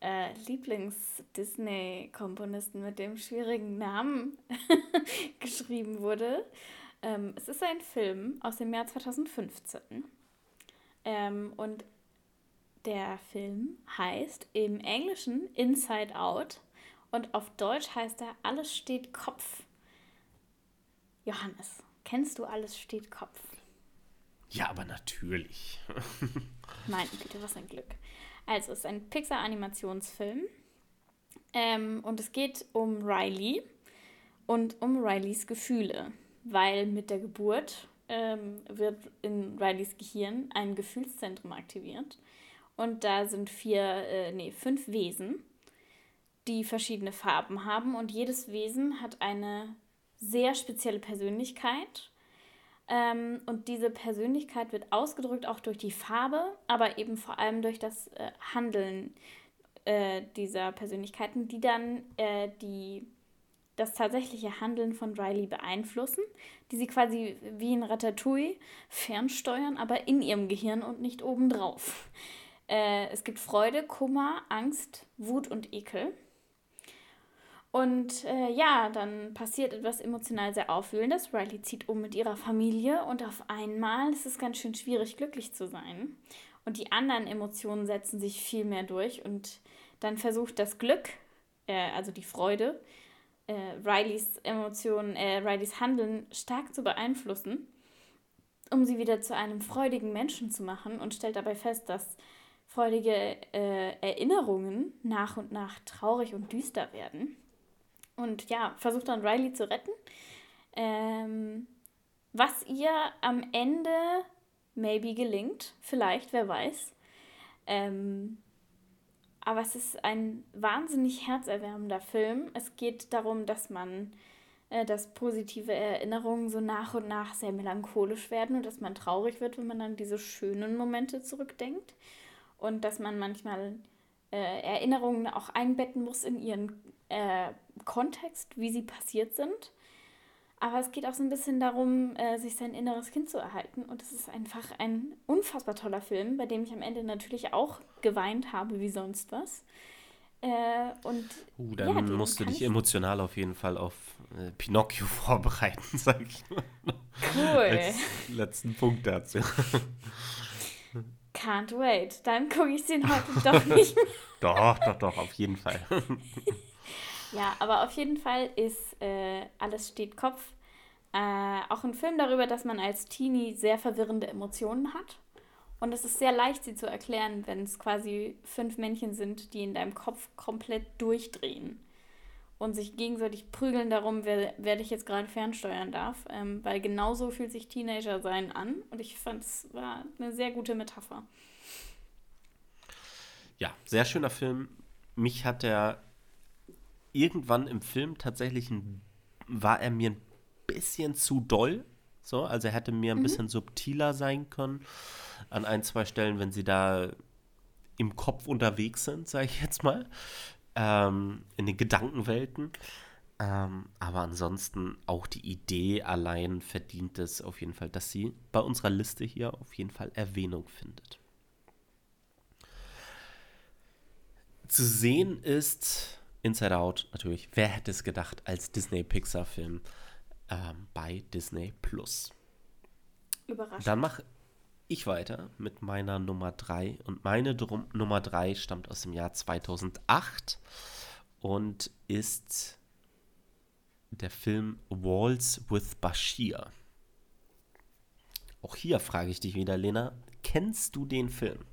äh, Lieblings-Disney-Komponisten mit dem schwierigen Namen geschrieben wurde. Ähm, es ist ein Film aus dem Jahr 2015. Ähm, und der Film heißt im Englischen Inside Out und auf Deutsch heißt er Alles steht Kopf. Johannes, kennst du Alles steht Kopf? Ja, aber natürlich. Meine Güte, was ein Glück. Also, es ist ein Pixar-Animationsfilm. Ähm, und es geht um Riley und um Rileys Gefühle, weil mit der Geburt ähm, wird in Rileys Gehirn ein Gefühlszentrum aktiviert. Und da sind vier, äh, nee, fünf Wesen, die verschiedene Farben haben. Und jedes Wesen hat eine sehr spezielle Persönlichkeit. Ähm, und diese Persönlichkeit wird ausgedrückt auch durch die Farbe, aber eben vor allem durch das äh, Handeln äh, dieser Persönlichkeiten, die dann äh, die, das tatsächliche Handeln von Riley beeinflussen, die sie quasi wie in Ratatouille fernsteuern, aber in ihrem Gehirn und nicht obendrauf. Äh, es gibt Freude, Kummer, Angst, Wut und Ekel. Und äh, ja, dann passiert etwas emotional sehr Aufwühlendes. Riley zieht um mit ihrer Familie und auf einmal ist es ganz schön schwierig, glücklich zu sein. Und die anderen Emotionen setzen sich viel mehr durch und dann versucht das Glück, äh, also die Freude, äh, Rileys Emotionen, äh, Rileys Handeln stark zu beeinflussen, um sie wieder zu einem freudigen Menschen zu machen und stellt dabei fest, dass freudige äh, Erinnerungen nach und nach traurig und düster werden. Und ja, versucht dann Riley zu retten. Ähm, was ihr am Ende maybe gelingt, vielleicht, wer weiß. Ähm, aber es ist ein wahnsinnig herzerwärmender Film. Es geht darum, dass man, äh, dass positive Erinnerungen so nach und nach sehr melancholisch werden und dass man traurig wird, wenn man an diese schönen Momente zurückdenkt. Und dass man manchmal äh, Erinnerungen auch einbetten muss in ihren äh, Kontext, wie sie passiert sind. Aber es geht auch so ein bisschen darum, äh, sich sein inneres Kind zu erhalten. Und es ist einfach ein unfassbar toller Film, bei dem ich am Ende natürlich auch geweint habe, wie sonst was. Äh, und uh, dann ja, musst du dich emotional auf jeden Fall auf äh, Pinocchio vorbereiten, sag ich mal. Cool. Als letzten Punkt dazu. Can't wait. Dann gucke ich den heute doch nicht mehr. doch, doch, doch, auf jeden Fall. ja, aber auf jeden Fall ist äh, Alles steht Kopf äh, auch ein Film darüber, dass man als Teenie sehr verwirrende Emotionen hat. Und es ist sehr leicht, sie zu erklären, wenn es quasi fünf Männchen sind, die in deinem Kopf komplett durchdrehen und sich gegenseitig prügeln darum, wer, wer dich jetzt gerade fernsteuern darf. Ähm, weil genauso fühlt sich Teenager sein an. Und ich fand es war eine sehr gute Metapher. Ja, sehr schöner Film. Mich hat er irgendwann im Film tatsächlich ein, war er mir ein bisschen zu doll. So, also er hätte mir ein mhm. bisschen subtiler sein können an ein, zwei Stellen, wenn sie da im Kopf unterwegs sind, sage ich jetzt mal, ähm, in den Gedankenwelten. Ähm, aber ansonsten auch die Idee allein verdient es auf jeden Fall, dass sie bei unserer Liste hier auf jeden Fall Erwähnung findet. Zu sehen ist Inside Out natürlich, wer hätte es gedacht, als Disney-Pixar-Film ähm, bei Disney Plus. Überraschend. Dann mache ich weiter mit meiner Nummer 3. Und meine Drum Nummer 3 stammt aus dem Jahr 2008 und ist der Film Walls with Bashir. Auch hier frage ich dich wieder, Lena, kennst du den Film?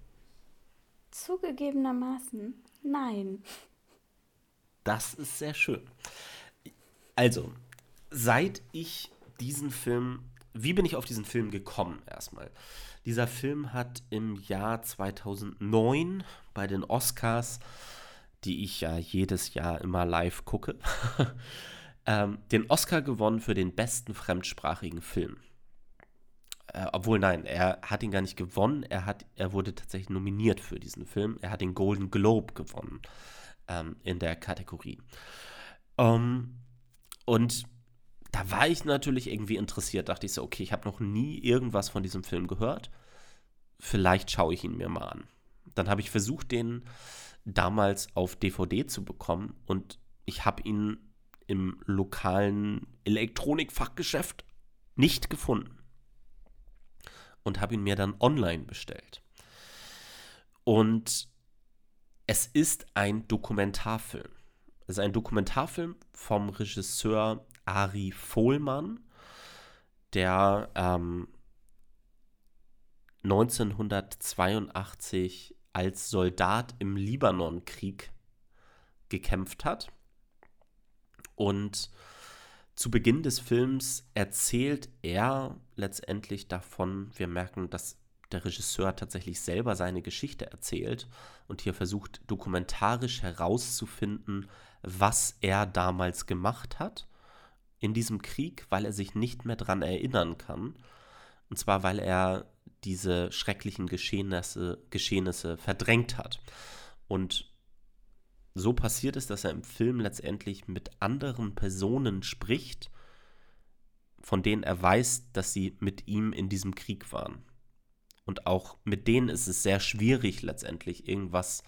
Zugegebenermaßen, nein. Das ist sehr schön. Also, seit ich diesen Film, wie bin ich auf diesen Film gekommen erstmal? Dieser Film hat im Jahr 2009 bei den Oscars, die ich ja jedes Jahr immer live gucke, ähm, den Oscar gewonnen für den besten fremdsprachigen Film. Äh, obwohl, nein, er hat ihn gar nicht gewonnen, er, hat, er wurde tatsächlich nominiert für diesen Film. Er hat den Golden Globe gewonnen ähm, in der Kategorie. Um, ähm, und da war ich natürlich irgendwie interessiert. Dachte ich so, okay, ich habe noch nie irgendwas von diesem Film gehört. Vielleicht schaue ich ihn mir mal an. Dann habe ich versucht, den damals auf DVD zu bekommen und ich habe ihn im lokalen Elektronikfachgeschäft nicht gefunden und habe ihn mir dann online bestellt. Und es ist ein Dokumentarfilm. Es ist ein Dokumentarfilm vom Regisseur Ari Vohlmann, der ähm, 1982 als Soldat im Libanonkrieg gekämpft hat. Und zu Beginn des Films erzählt er letztendlich davon, wir merken, dass der Regisseur tatsächlich selber seine Geschichte erzählt und hier versucht dokumentarisch herauszufinden, was er damals gemacht hat in diesem Krieg, weil er sich nicht mehr daran erinnern kann. Und zwar, weil er diese schrecklichen Geschehnisse, Geschehnisse verdrängt hat. Und so passiert es, dass er im Film letztendlich mit anderen Personen spricht, von denen er weiß, dass sie mit ihm in diesem Krieg waren. Und auch mit denen ist es sehr schwierig, letztendlich irgendwas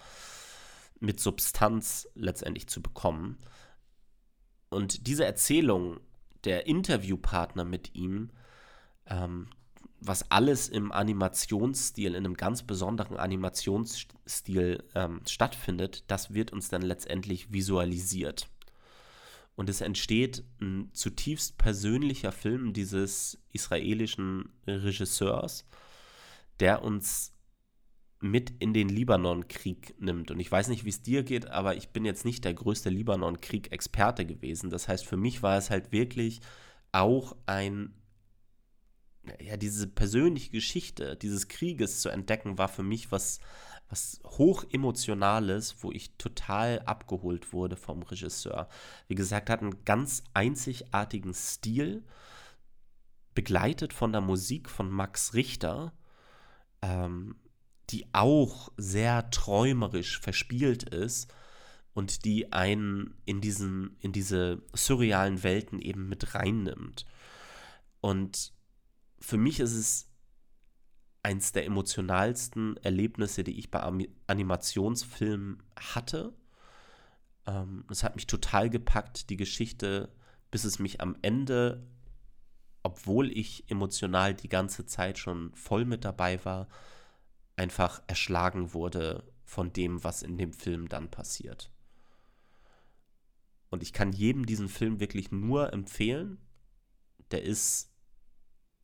mit Substanz letztendlich zu bekommen. Und diese Erzählung der Interviewpartner mit ihm, ähm, was alles im Animationsstil, in einem ganz besonderen Animationsstil ähm, stattfindet, das wird uns dann letztendlich visualisiert. Und es entsteht ein zutiefst persönlicher Film dieses israelischen Regisseurs, der uns mit in den Libanonkrieg nimmt. Und ich weiß nicht, wie es dir geht, aber ich bin jetzt nicht der größte Libanonkrieg-Experte gewesen. Das heißt, für mich war es halt wirklich auch ein, ja, diese persönliche Geschichte dieses Krieges zu entdecken, war für mich was, was hoch wo ich total abgeholt wurde vom Regisseur. Wie gesagt, hat einen ganz einzigartigen Stil, begleitet von der Musik von Max Richter. Ähm, die auch sehr träumerisch verspielt ist, und die einen in, diesen, in diese surrealen Welten eben mit reinnimmt. Und für mich ist es eins der emotionalsten Erlebnisse, die ich bei Animationsfilmen hatte. Ähm, es hat mich total gepackt, die Geschichte, bis es mich am Ende, obwohl ich emotional die ganze Zeit schon voll mit dabei war, einfach erschlagen wurde von dem, was in dem Film dann passiert. Und ich kann jedem diesen Film wirklich nur empfehlen. Der ist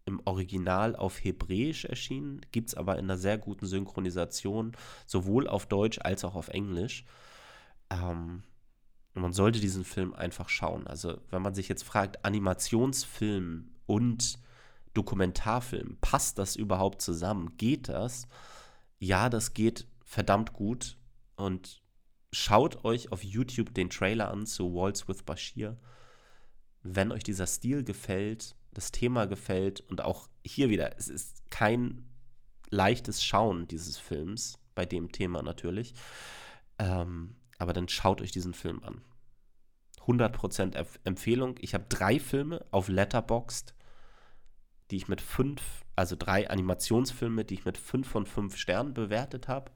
im Original auf Hebräisch erschienen, gibt es aber in einer sehr guten Synchronisation, sowohl auf Deutsch als auch auf Englisch. Ähm, man sollte diesen Film einfach schauen. Also, wenn man sich jetzt fragt, Animationsfilm und Dokumentarfilm, passt das überhaupt zusammen? Geht das? Ja, das geht verdammt gut. Und schaut euch auf YouTube den Trailer an zu Waltz with Bashir. Wenn euch dieser Stil gefällt, das Thema gefällt und auch hier wieder, es ist kein leichtes Schauen dieses Films, bei dem Thema natürlich. Ähm, aber dann schaut euch diesen Film an. 100% Empfehlung. Ich habe drei Filme auf Letterboxd, die ich mit fünf, also drei Animationsfilme, die ich mit fünf von fünf Sternen bewertet habe.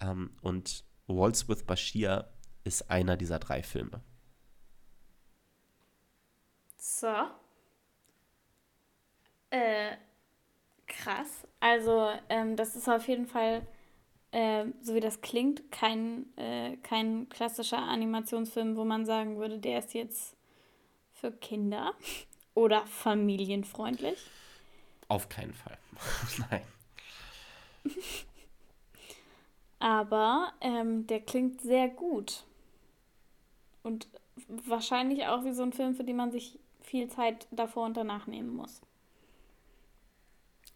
Ähm, und Waltz with Bashir ist einer dieser drei Filme. So. Äh, krass. Also, ähm, das ist auf jeden Fall, äh, so wie das klingt, kein, äh, kein klassischer Animationsfilm, wo man sagen würde, der ist jetzt für Kinder oder familienfreundlich. Auf keinen Fall. Nein. Aber ähm, der klingt sehr gut. Und wahrscheinlich auch wie so ein Film, für den man sich viel Zeit davor und danach nehmen muss.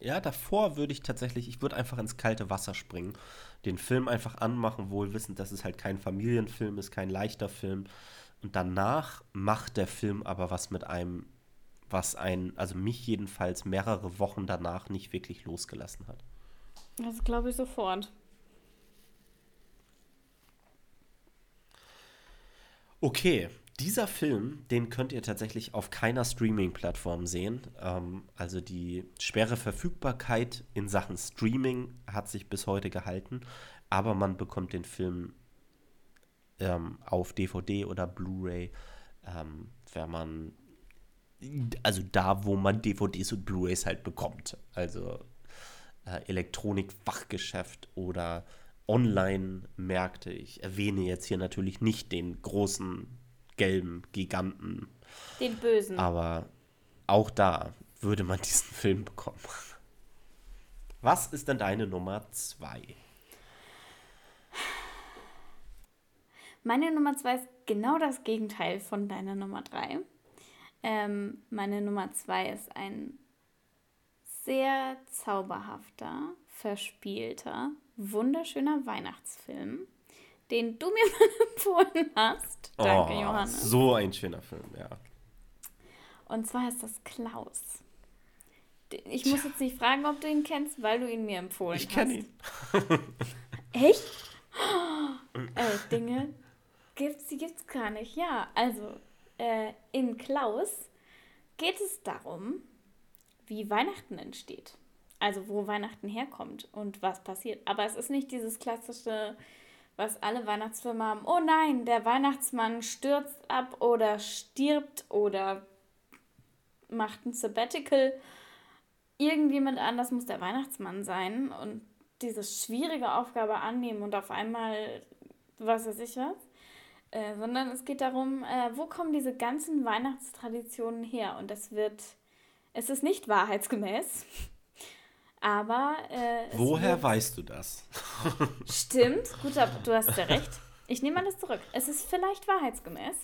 Ja, davor würde ich tatsächlich, ich würde einfach ins kalte Wasser springen, den Film einfach anmachen, wohl wissend, dass es halt kein Familienfilm ist, kein leichter Film. Und danach macht der Film aber was mit einem, was einen, also mich jedenfalls mehrere Wochen danach nicht wirklich losgelassen hat. Das glaube ich sofort. Okay, dieser Film, den könnt ihr tatsächlich auf keiner Streaming-Plattform sehen. Ähm, also die schwere Verfügbarkeit in Sachen Streaming hat sich bis heute gehalten, aber man bekommt den Film ähm, auf DVD oder Blu-ray, ähm, wenn man also da, wo man DVDs und Blu-rays halt bekommt. Also äh, Elektronik-Fachgeschäft oder Online-Märkte. Ich erwähne jetzt hier natürlich nicht den großen gelben Giganten. Den bösen. Aber auch da würde man diesen Film bekommen. Was ist denn deine Nummer zwei? Meine Nummer zwei ist genau das Gegenteil von deiner Nummer drei. Ähm, meine Nummer zwei ist ein sehr zauberhafter, verspielter, wunderschöner Weihnachtsfilm den du mir mal empfohlen hast. Danke, oh, Johannes. So ein schöner Film, ja. Und zwar ist das Klaus. Ich muss jetzt nicht fragen, ob du ihn kennst, weil du ihn mir empfohlen ich hast. Ich kenne ihn. Echt? äh, Dinge gibt's, die gibt's gar nicht. Ja, also äh, in Klaus geht es darum, wie Weihnachten entsteht. Also wo Weihnachten herkommt und was passiert. Aber es ist nicht dieses klassische was alle Weihnachtsfilme haben. Oh nein, der Weihnachtsmann stürzt ab oder stirbt oder macht ein Sabbatical. Irgendjemand anders muss der Weihnachtsmann sein und diese schwierige Aufgabe annehmen und auf einmal, was weiß ich was. Äh, sondern es geht darum, äh, wo kommen diese ganzen Weihnachtstraditionen her? Und das wird, es ist nicht wahrheitsgemäß. Aber. Äh, Woher wird... weißt du das? Stimmt, gut, du hast ja recht. Ich nehme alles zurück. Es ist vielleicht wahrheitsgemäß.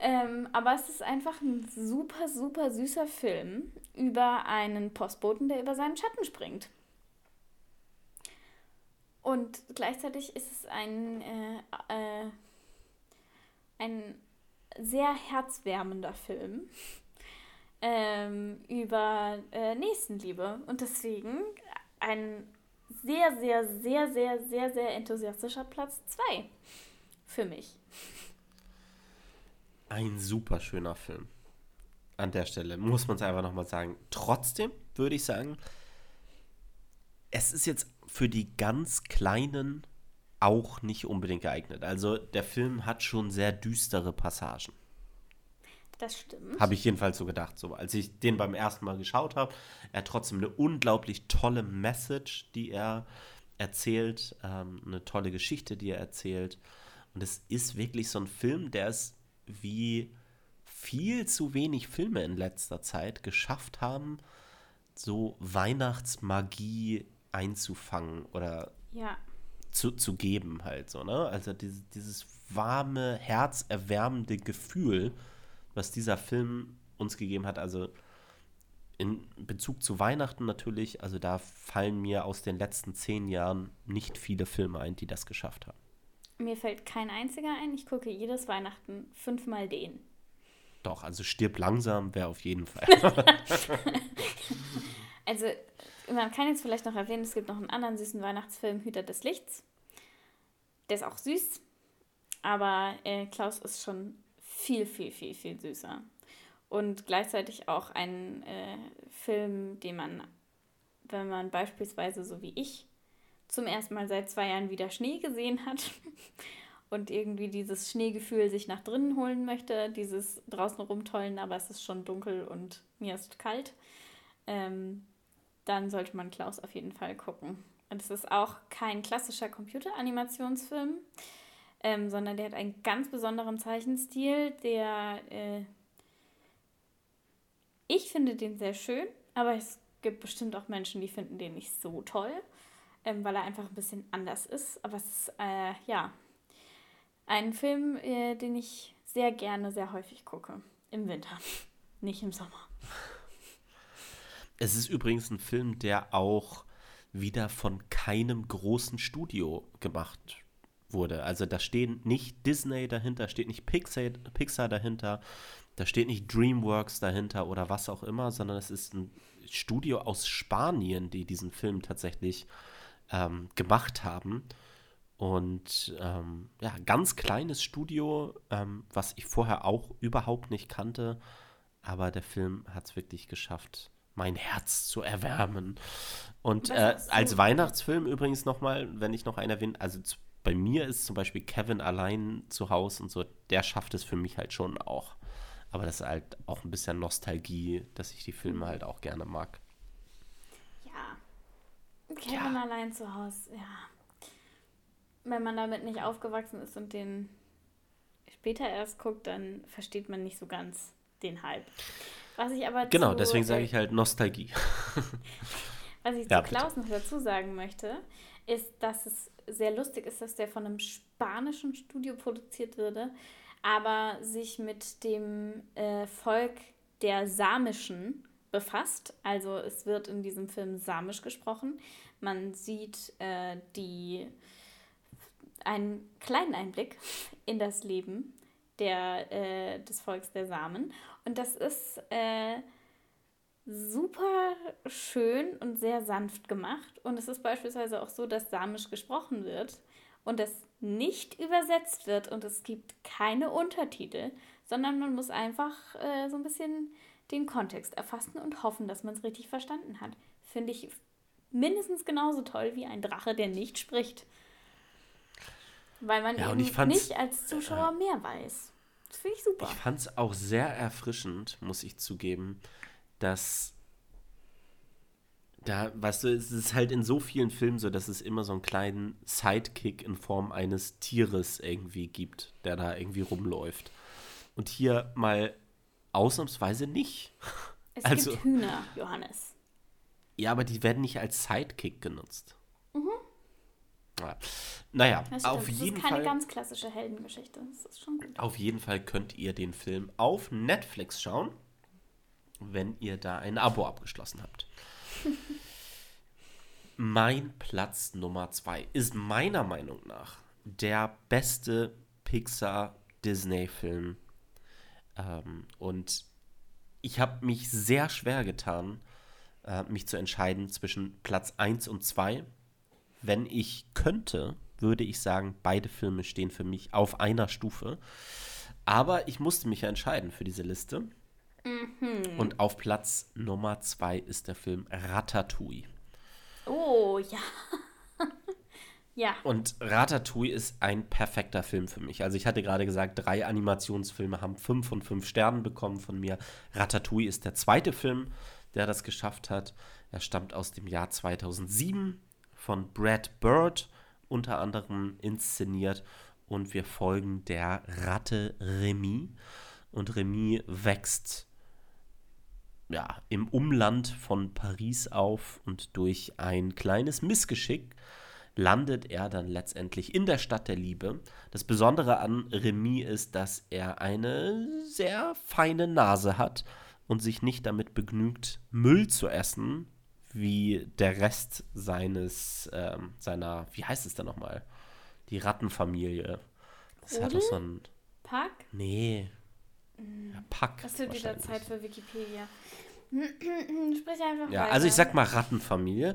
Ähm, aber es ist einfach ein super, super süßer Film über einen Postboten, der über seinen Schatten springt. Und gleichzeitig ist es ein, äh, äh, ein sehr herzwärmender Film ähm, über äh, Nächstenliebe. Und deswegen ein sehr, sehr, sehr, sehr, sehr, sehr enthusiastischer Platz 2 für mich. Ein super schöner Film. An der Stelle muss man es einfach nochmal sagen. Trotzdem würde ich sagen, es ist jetzt für die ganz Kleinen auch nicht unbedingt geeignet. Also der Film hat schon sehr düstere Passagen. Das stimmt. Habe ich jedenfalls so gedacht, so als ich den beim ersten Mal geschaut habe. Er hat trotzdem eine unglaublich tolle Message, die er erzählt, ähm, eine tolle Geschichte, die er erzählt. Und es ist wirklich so ein Film, der es wie viel zu wenig Filme in letzter Zeit geschafft haben, so Weihnachtsmagie einzufangen oder ja. zu, zu geben halt so, ne? Also dieses, dieses warme, herzerwärmende Gefühl, was dieser Film uns gegeben hat, also in Bezug zu Weihnachten natürlich, also da fallen mir aus den letzten zehn Jahren nicht viele Filme ein, die das geschafft haben. Mir fällt kein einziger ein. Ich gucke jedes Weihnachten fünfmal den. Doch, also stirb langsam wäre auf jeden Fall. also, man kann jetzt vielleicht noch erwähnen, es gibt noch einen anderen süßen Weihnachtsfilm, Hüter des Lichts. Der ist auch süß, aber äh, Klaus ist schon viel, viel, viel, viel süßer. Und gleichzeitig auch ein äh, Film, den man, wenn man beispielsweise so wie ich zum ersten Mal seit zwei Jahren wieder Schnee gesehen hat und irgendwie dieses Schneegefühl sich nach drinnen holen möchte, dieses draußen rumtollen, aber es ist schon dunkel und mir ist kalt, ähm, dann sollte man Klaus auf jeden Fall gucken. Und es ist auch kein klassischer Computeranimationsfilm, ähm, sondern der hat einen ganz besonderen Zeichenstil, der äh, ich finde den sehr schön, aber es gibt bestimmt auch Menschen, die finden den nicht so toll, ähm, weil er einfach ein bisschen anders ist. Aber es ist äh, ja ein Film, äh, den ich sehr gerne, sehr häufig gucke. Im Winter, nicht im Sommer. Es ist übrigens ein Film, der auch wieder von keinem großen Studio gemacht wurde. Also da stehen nicht Disney dahinter, steht nicht Pixar, Pixar dahinter, da steht nicht DreamWorks dahinter oder was auch immer, sondern es ist ein Studio aus Spanien, die diesen Film tatsächlich ähm, gemacht haben. Und ähm, ja, ganz kleines Studio, ähm, was ich vorher auch überhaupt nicht kannte. Aber der Film hat es wirklich geschafft, mein Herz zu erwärmen. Und äh, als Weihnachtsfilm übrigens nochmal, wenn ich noch einen erwähne, also zu, bei mir ist zum Beispiel Kevin allein zu Hause und so, der schafft es für mich halt schon auch. Aber das ist halt auch ein bisschen Nostalgie, dass ich die Filme halt auch gerne mag. Ja. Kevin ja. allein zu Hause, ja wenn man damit nicht aufgewachsen ist und den später erst guckt, dann versteht man nicht so ganz den Hype. Was ich aber Genau, zu, deswegen sage ich halt Nostalgie. was ich ja, zu Klaus bitte. noch dazu sagen möchte, ist, dass es sehr lustig ist, dass der von einem spanischen Studio produziert wurde, aber sich mit dem äh, Volk der Samischen befasst. Also es wird in diesem Film Samisch gesprochen. Man sieht äh, die einen kleinen Einblick in das Leben der, äh, des Volks der Samen. Und das ist äh, super schön und sehr sanft gemacht. Und es ist beispielsweise auch so, dass Samisch gesprochen wird und das nicht übersetzt wird und es gibt keine Untertitel, sondern man muss einfach äh, so ein bisschen den Kontext erfassen und hoffen, dass man es richtig verstanden hat. Finde ich mindestens genauso toll wie ein Drache, der nicht spricht. Weil man ja, eben nicht als Zuschauer äh, mehr weiß. Das finde ich super. Ich fand es auch sehr erfrischend, muss ich zugeben, dass da, weißt du, es ist halt in so vielen Filmen so, dass es immer so einen kleinen Sidekick in Form eines Tieres irgendwie gibt, der da irgendwie rumläuft. Und hier mal ausnahmsweise nicht. Es also, gibt Hühner, Johannes. Ja, aber die werden nicht als Sidekick genutzt. Mhm. Naja, auf jeden Fall. Das ist keine Fall, ganz klassische Heldengeschichte. Das ist schon gut. Auf jeden Fall könnt ihr den Film auf Netflix schauen, wenn ihr da ein Abo abgeschlossen habt. mein Platz Nummer zwei ist meiner Meinung nach der beste Pixar-Disney-Film. Ähm, und ich habe mich sehr schwer getan, äh, mich zu entscheiden zwischen Platz 1 und 2 wenn ich könnte, würde ich sagen, beide Filme stehen für mich auf einer Stufe. Aber ich musste mich ja entscheiden für diese Liste. Mhm. Und auf Platz Nummer zwei ist der Film Ratatouille. Oh, ja. ja. Und Ratatouille ist ein perfekter Film für mich. Also ich hatte gerade gesagt, drei Animationsfilme haben fünf von fünf Sternen bekommen von mir. Ratatouille ist der zweite Film, der das geschafft hat. Er stammt aus dem Jahr 2007 von Brad Bird unter anderem inszeniert und wir folgen der Ratte Remy. Und Remy wächst ja, im Umland von Paris auf und durch ein kleines Missgeschick landet er dann letztendlich in der Stadt der Liebe. Das Besondere an Remy ist, dass er eine sehr feine Nase hat und sich nicht damit begnügt, Müll zu essen, wie der Rest seines, ähm, seiner, wie heißt es denn nochmal? Die Rattenfamilie. Das hat doch so ein. Pack? Nee. Ja, Pack. Hast du wieder Zeit für Wikipedia? Sprich einfach Ja, weiter. also ich sag mal Rattenfamilie.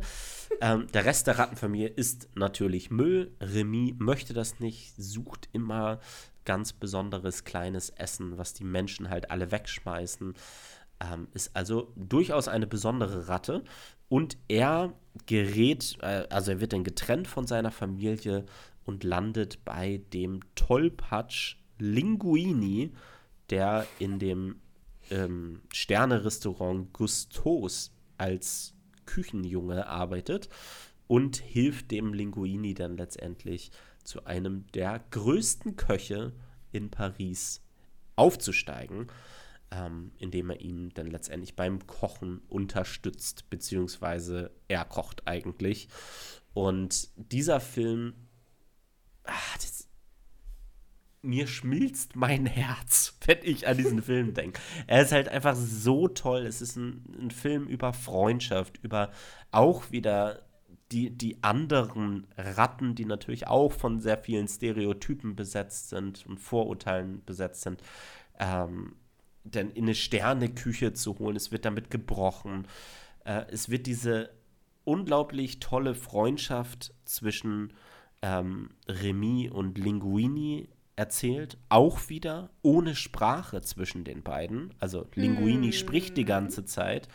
ähm, der Rest der Rattenfamilie ist natürlich Müll. Remy möchte das nicht, sucht immer ganz besonderes kleines Essen, was die Menschen halt alle wegschmeißen. Ähm, ist also durchaus eine besondere Ratte. Und er gerät, äh, also er wird dann getrennt von seiner Familie und landet bei dem Tollpatsch Linguini, der in dem ähm, Sterne-Restaurant Gustos als Küchenjunge arbeitet und hilft dem Linguini dann letztendlich zu einem der größten Köche in Paris aufzusteigen, ähm, indem er ihn dann letztendlich beim Kochen unterstützt, beziehungsweise er kocht eigentlich. Und dieser Film, ah, das, mir schmilzt mein Herz, wenn ich an diesen Film denke. Er ist halt einfach so toll. Es ist ein, ein Film über Freundschaft, über auch wieder die, die anderen Ratten, die natürlich auch von sehr vielen Stereotypen besetzt sind und Vorurteilen besetzt sind, ähm, denn in eine Sterneküche zu holen. Es wird damit gebrochen. Äh, es wird diese unglaublich tolle Freundschaft zwischen ähm, Remy und Linguini erzählt, auch wieder ohne Sprache zwischen den beiden. Also Linguini mm. spricht die ganze Zeit,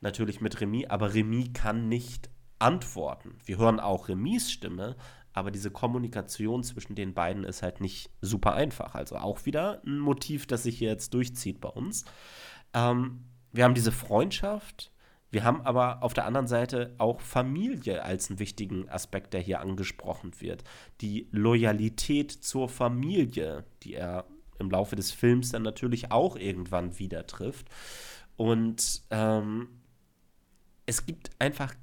natürlich mit Remy, aber Remy kann nicht antworten. Wir hören auch Remys Stimme, aber diese Kommunikation zwischen den beiden ist halt nicht super einfach. Also auch wieder ein Motiv, das sich hier jetzt durchzieht bei uns. Ähm, wir haben diese Freundschaft, wir haben aber auf der anderen Seite auch Familie als einen wichtigen Aspekt, der hier angesprochen wird. Die Loyalität zur Familie, die er im Laufe des Films dann natürlich auch irgendwann wieder trifft. Und ähm, es gibt einfach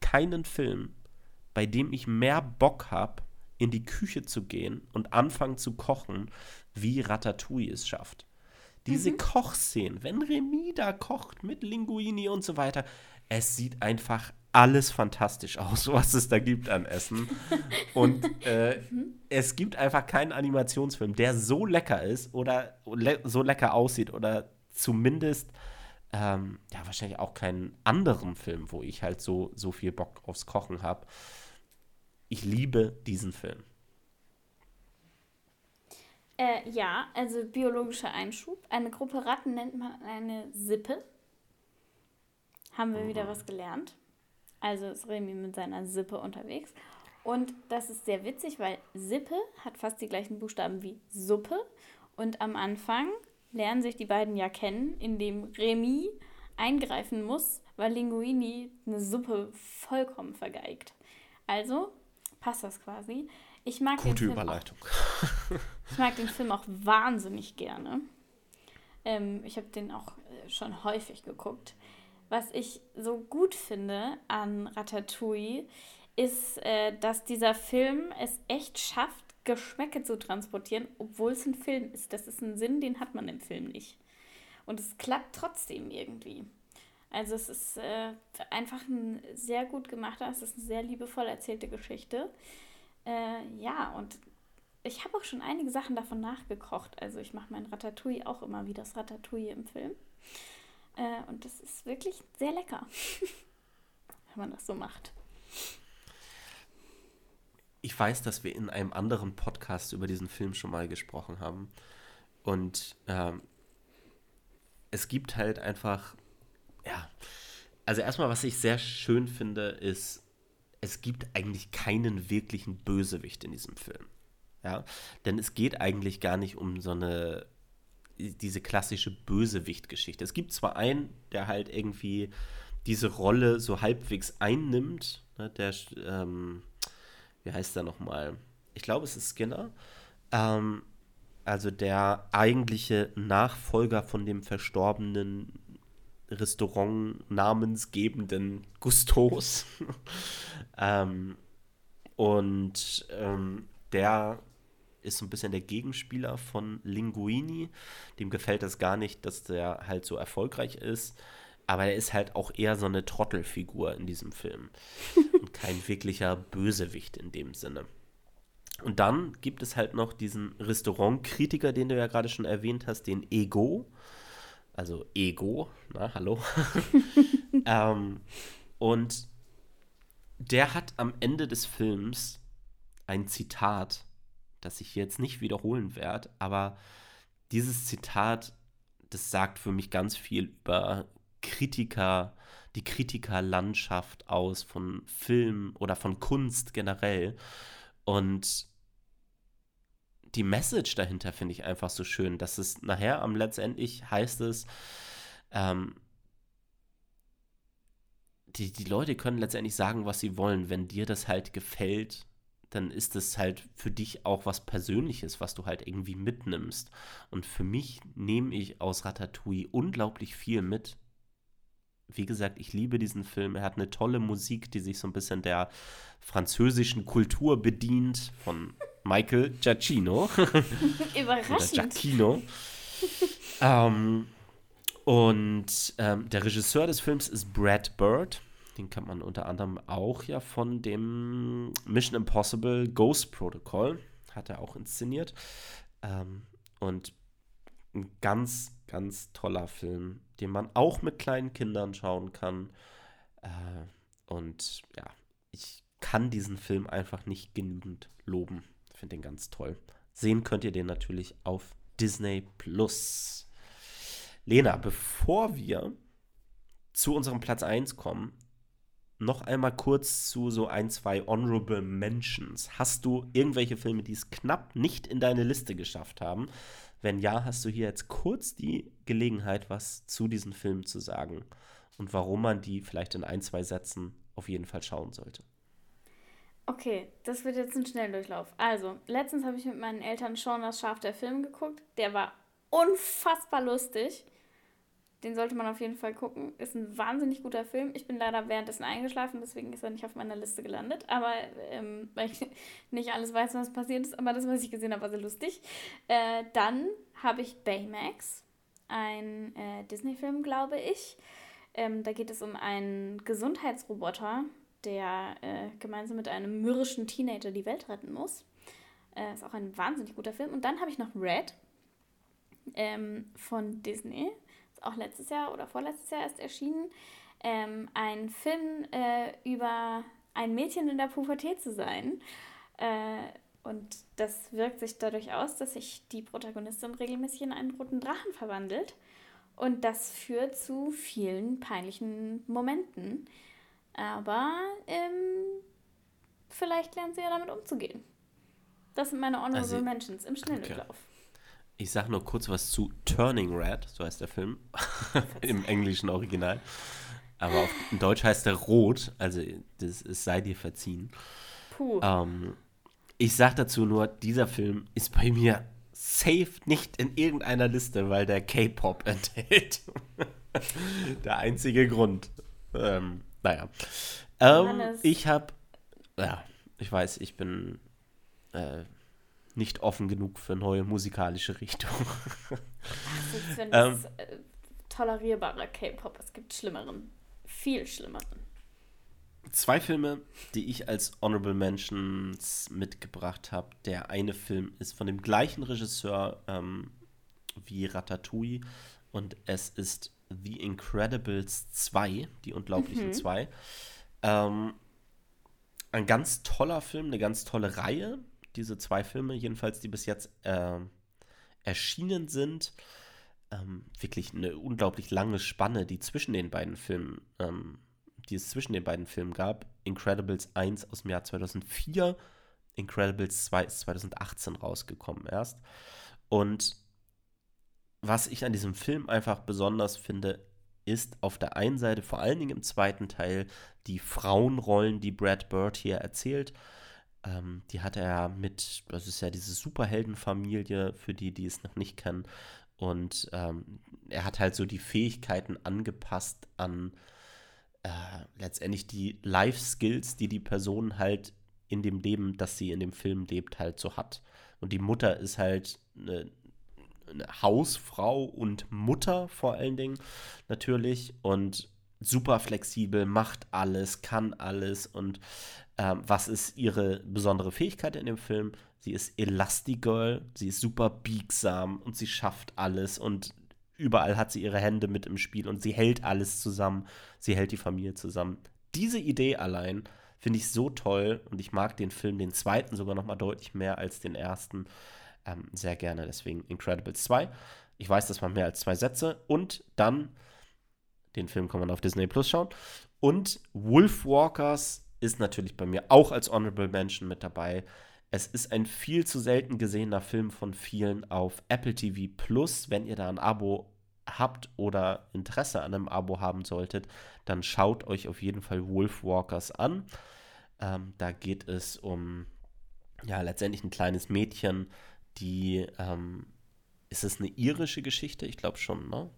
keinen Film, bei dem ich mehr Bock habe, in die Küche zu gehen und anfangen zu kochen, wie Ratatouille es schafft. Diese mhm. Kochszenen, wenn Remy da kocht mit Linguini und so weiter, es sieht einfach alles fantastisch aus, was es da gibt an Essen. Und äh, mhm. es gibt einfach keinen Animationsfilm, der so lecker ist oder le so lecker aussieht oder zumindest ähm, ja wahrscheinlich auch keinen anderen Film, wo ich halt so, so viel Bock aufs Kochen habe. Ich liebe diesen Film. Äh, ja, also biologischer Einschub. Eine Gruppe Ratten nennt man eine Sippe. Haben wir mhm. wieder was gelernt. Also ist Remy mit seiner Sippe unterwegs. Und das ist sehr witzig, weil Sippe hat fast die gleichen Buchstaben wie Suppe. Und am Anfang lernen sich die beiden ja kennen, indem Remy eingreifen muss, weil Linguini eine Suppe vollkommen vergeigt. Also passt das quasi. Ich mag Gute den Film Überleitung. Auch, ich mag den Film auch wahnsinnig gerne. Ähm, ich habe den auch äh, schon häufig geguckt. Was ich so gut finde an Ratatouille, ist, äh, dass dieser Film es echt schafft, Geschmäcke zu transportieren, obwohl es ein Film ist. Das ist ein Sinn, den hat man im Film nicht. Und es klappt trotzdem irgendwie. Also es ist äh, einfach ein sehr gut gemachter, es ist eine sehr liebevoll erzählte Geschichte. Äh, ja, und ich habe auch schon einige Sachen davon nachgekocht. Also ich mache mein Ratatouille auch immer wie das Ratatouille im Film. Äh, und das ist wirklich sehr lecker, wenn man das so macht. ich weiß, dass wir in einem anderen Podcast über diesen Film schon mal gesprochen haben. Und ähm, es gibt halt einfach, ja, also erstmal, was ich sehr schön finde, ist, es gibt eigentlich keinen wirklichen Bösewicht in diesem Film. Ja, denn es geht eigentlich gar nicht um so eine, diese klassische Bösewicht-Geschichte. Es gibt zwar einen, der halt irgendwie diese Rolle so halbwegs einnimmt, ne, der, ähm, wie heißt der nochmal? Ich glaube, es ist Skinner. Ähm, also der eigentliche Nachfolger von dem verstorbenen Restaurant namensgebenden Gustos. ähm, und ähm, der ist so ein bisschen der Gegenspieler von Linguini. Dem gefällt das gar nicht, dass der halt so erfolgreich ist. Aber er ist halt auch eher so eine Trottelfigur in diesem Film. Und kein wirklicher Bösewicht in dem Sinne. Und dann gibt es halt noch diesen Restaurantkritiker, den du ja gerade schon erwähnt hast, den Ego. Also Ego, na, hallo. ähm, und der hat am Ende des Films ein Zitat, das ich jetzt nicht wiederholen werde, aber dieses Zitat, das sagt für mich ganz viel über Kritiker, die Kritikerlandschaft aus von Film oder von Kunst generell. Und die Message dahinter finde ich einfach so schön, dass es nachher am letztendlich heißt es, ähm, die, die Leute können letztendlich sagen, was sie wollen. Wenn dir das halt gefällt, dann ist es halt für dich auch was Persönliches, was du halt irgendwie mitnimmst. Und für mich nehme ich aus Ratatouille unglaublich viel mit. Wie gesagt, ich liebe diesen Film. Er hat eine tolle Musik, die sich so ein bisschen der französischen Kultur bedient, von Michael Giacchino. Überraschend. Giacchino. ähm, und ähm, der Regisseur des Films ist Brad Bird. Den kennt man unter anderem auch ja von dem Mission Impossible Ghost Protocol. Hat er auch inszeniert. Ähm, und ein ganz, ganz toller Film, den man auch mit kleinen Kindern schauen kann. Äh, und ja, ich kann diesen Film einfach nicht genügend loben. Ich finde den ganz toll. Sehen könnt ihr den natürlich auf Disney Plus. Lena, bevor wir zu unserem Platz 1 kommen, noch einmal kurz zu so ein, zwei Honorable Mentions. Hast du irgendwelche Filme, die es knapp nicht in deine Liste geschafft haben? Wenn ja, hast du hier jetzt kurz die Gelegenheit, was zu diesen Filmen zu sagen und warum man die vielleicht in ein, zwei Sätzen auf jeden Fall schauen sollte. Okay, das wird jetzt ein Schnelldurchlauf. Also, letztens habe ich mit meinen Eltern schon das Schaf der Film geguckt. Der war unfassbar lustig. Den sollte man auf jeden Fall gucken. Ist ein wahnsinnig guter Film. Ich bin leider währenddessen eingeschlafen, deswegen ist er nicht auf meiner Liste gelandet. Aber ähm, weil ich nicht alles weiß, was passiert ist, aber das, was ich gesehen habe, war sehr lustig. Äh, dann habe ich Baymax, ein äh, Disney-Film, glaube ich. Ähm, da geht es um einen Gesundheitsroboter, der äh, gemeinsam mit einem mürrischen Teenager die Welt retten muss. Äh, ist auch ein wahnsinnig guter Film. Und dann habe ich noch Red ähm, von Disney. Ist auch letztes Jahr oder vorletztes Jahr erst erschienen. Ähm, ein Film äh, über ein Mädchen in der Pubertät zu sein. Äh, und das wirkt sich dadurch aus, dass sich die Protagonistin regelmäßig in einen roten Drachen verwandelt. Und das führt zu vielen peinlichen Momenten. Aber ähm, vielleicht lernen sie ja damit umzugehen. Das sind meine Honorable also, Mentions im Schnelldurchlauf. Okay. Ich sage nur kurz was zu Turning Red, so heißt der Film, im englischen Original. Aber auf Deutsch heißt er Rot, also das, es sei dir verziehen. Puh. Ähm, ich sage dazu nur, dieser Film ist bei mir safe nicht in irgendeiner Liste, weil der K-Pop enthält. der einzige Grund. Ähm, naja. Ähm, ich habe, ja, ich weiß, ich bin äh, nicht offen genug für neue musikalische Richtungen. Also ich finde ähm, es äh, tolerierbarer K-Pop. Es gibt schlimmeren, viel schlimmeren. Zwei Filme, die ich als Honorable Mentions mitgebracht habe. Der eine Film ist von dem gleichen Regisseur ähm, wie Ratatouille und es ist The Incredibles 2, die Unglaublichen mhm. 2. Ähm, ein ganz toller Film, eine ganz tolle Reihe. Diese zwei Filme, jedenfalls, die bis jetzt äh, erschienen sind. Ähm, wirklich eine unglaublich lange Spanne, die zwischen den beiden Filmen, ähm, die es zwischen den beiden Filmen gab. Incredibles 1 aus dem Jahr 2004, Incredibles 2 ist 2018 rausgekommen erst. Und was ich an diesem Film einfach besonders finde, ist auf der einen Seite vor allen Dingen im zweiten Teil die Frauenrollen, die Brad Bird hier erzählt. Ähm, die hat er mit, das ist ja diese Superheldenfamilie, für die, die es noch nicht kennen. Und ähm, er hat halt so die Fähigkeiten angepasst an äh, letztendlich die Life-Skills, die die Person halt in dem Leben, das sie in dem Film lebt, halt so hat. Und die Mutter ist halt eine, eine Hausfrau und Mutter vor allen Dingen natürlich und super flexibel, macht alles, kann alles und ähm, was ist ihre besondere Fähigkeit in dem Film? Sie ist Elastigirl, sie ist super biegsam und sie schafft alles und überall hat sie ihre Hände mit im Spiel und sie hält alles zusammen, sie hält die Familie zusammen. Diese Idee allein finde ich so toll und ich mag den Film, den zweiten sogar noch mal deutlich mehr als den ersten ähm, sehr gerne. Deswegen Incredibles 2. Ich weiß, das waren mehr als zwei Sätze. Und dann, den Film kann man auf Disney Plus schauen. Und Wolfwalkers ist natürlich bei mir auch als Honorable Mention mit dabei. Es ist ein viel zu selten gesehener Film von vielen auf Apple TV Plus. Wenn ihr da ein Abo habt oder Interesse an einem Abo haben solltet, dann schaut euch auf jeden Fall Wolfwalkers an. Ähm, da geht es um ja letztendlich ein kleines Mädchen, die, ähm, ist es eine irische Geschichte? Ich glaube schon, ne?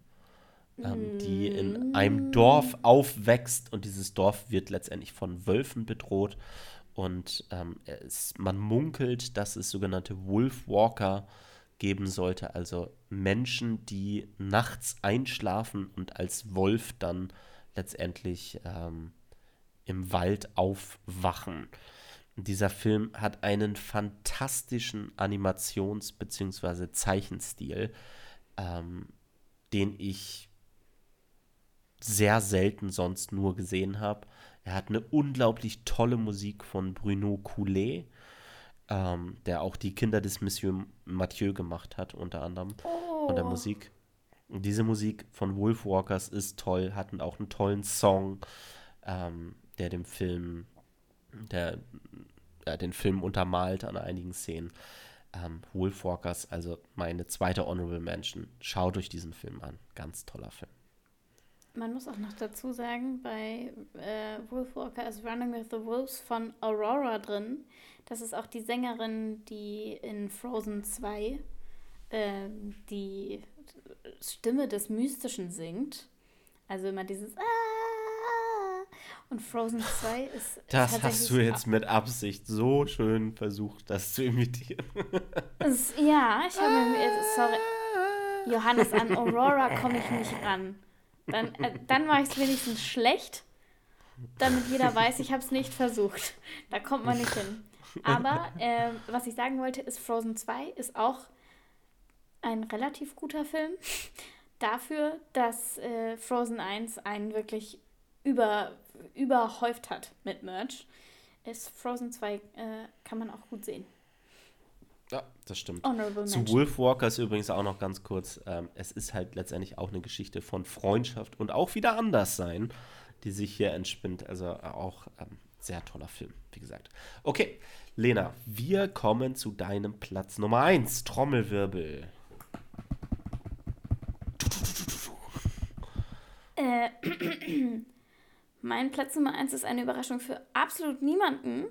Ähm, die in einem Dorf aufwächst und dieses Dorf wird letztendlich von Wölfen bedroht und ähm, es, man munkelt, dass es sogenannte Wolfwalker geben sollte, also Menschen, die nachts einschlafen und als Wolf dann letztendlich ähm, im Wald aufwachen. Dieser Film hat einen fantastischen Animations- bzw. Zeichenstil, ähm, den ich sehr selten sonst nur gesehen habe. Er hat eine unglaublich tolle Musik von Bruno Coulet, ähm, der auch die Kinder des Monsieur Mathieu gemacht hat, unter anderem oh. von der Musik. Und diese Musik von Wolfwalkers ist toll, hat auch einen tollen Song, ähm, der dem Film der ja, den Film untermalt an einigen Szenen. Ähm, Wolfwalkers, also meine zweite Honorable Mention. Schaut euch diesen Film an. Ganz toller Film. Man muss auch noch dazu sagen, bei äh, Wolfwalker ist Running with the Wolves von Aurora drin. Das ist auch die Sängerin, die in Frozen 2 äh, die Stimme des Mystischen singt. Also immer dieses Ah! Und Frozen 2 ist. Das hast du jetzt mit Absicht so schön versucht, das zu imitieren. Ist, ja, ich habe mir. Sorry. Johannes, an Aurora komme ich nicht ran. Dann, äh, dann mache ich es wenigstens schlecht, damit jeder weiß, ich habe es nicht versucht. Da kommt man nicht hin. Aber äh, was ich sagen wollte, ist Frozen 2 ist auch ein relativ guter Film. Dafür, dass äh, Frozen 1 einen wirklich über, überhäuft hat mit Merch, ist Frozen 2, äh, kann man auch gut sehen. Ja, das stimmt. Honorable Zu Wolfwalkers übrigens auch noch ganz kurz. Ähm, es ist halt letztendlich auch eine Geschichte von Freundschaft und auch wieder anders sein, die sich hier entspinnt. Also auch ähm, sehr toller Film, wie gesagt. Okay, Lena, wir kommen zu deinem Platz Nummer 1. Trommelwirbel. Äh, Mein Platz Nummer 1 ist eine Überraschung für absolut niemanden,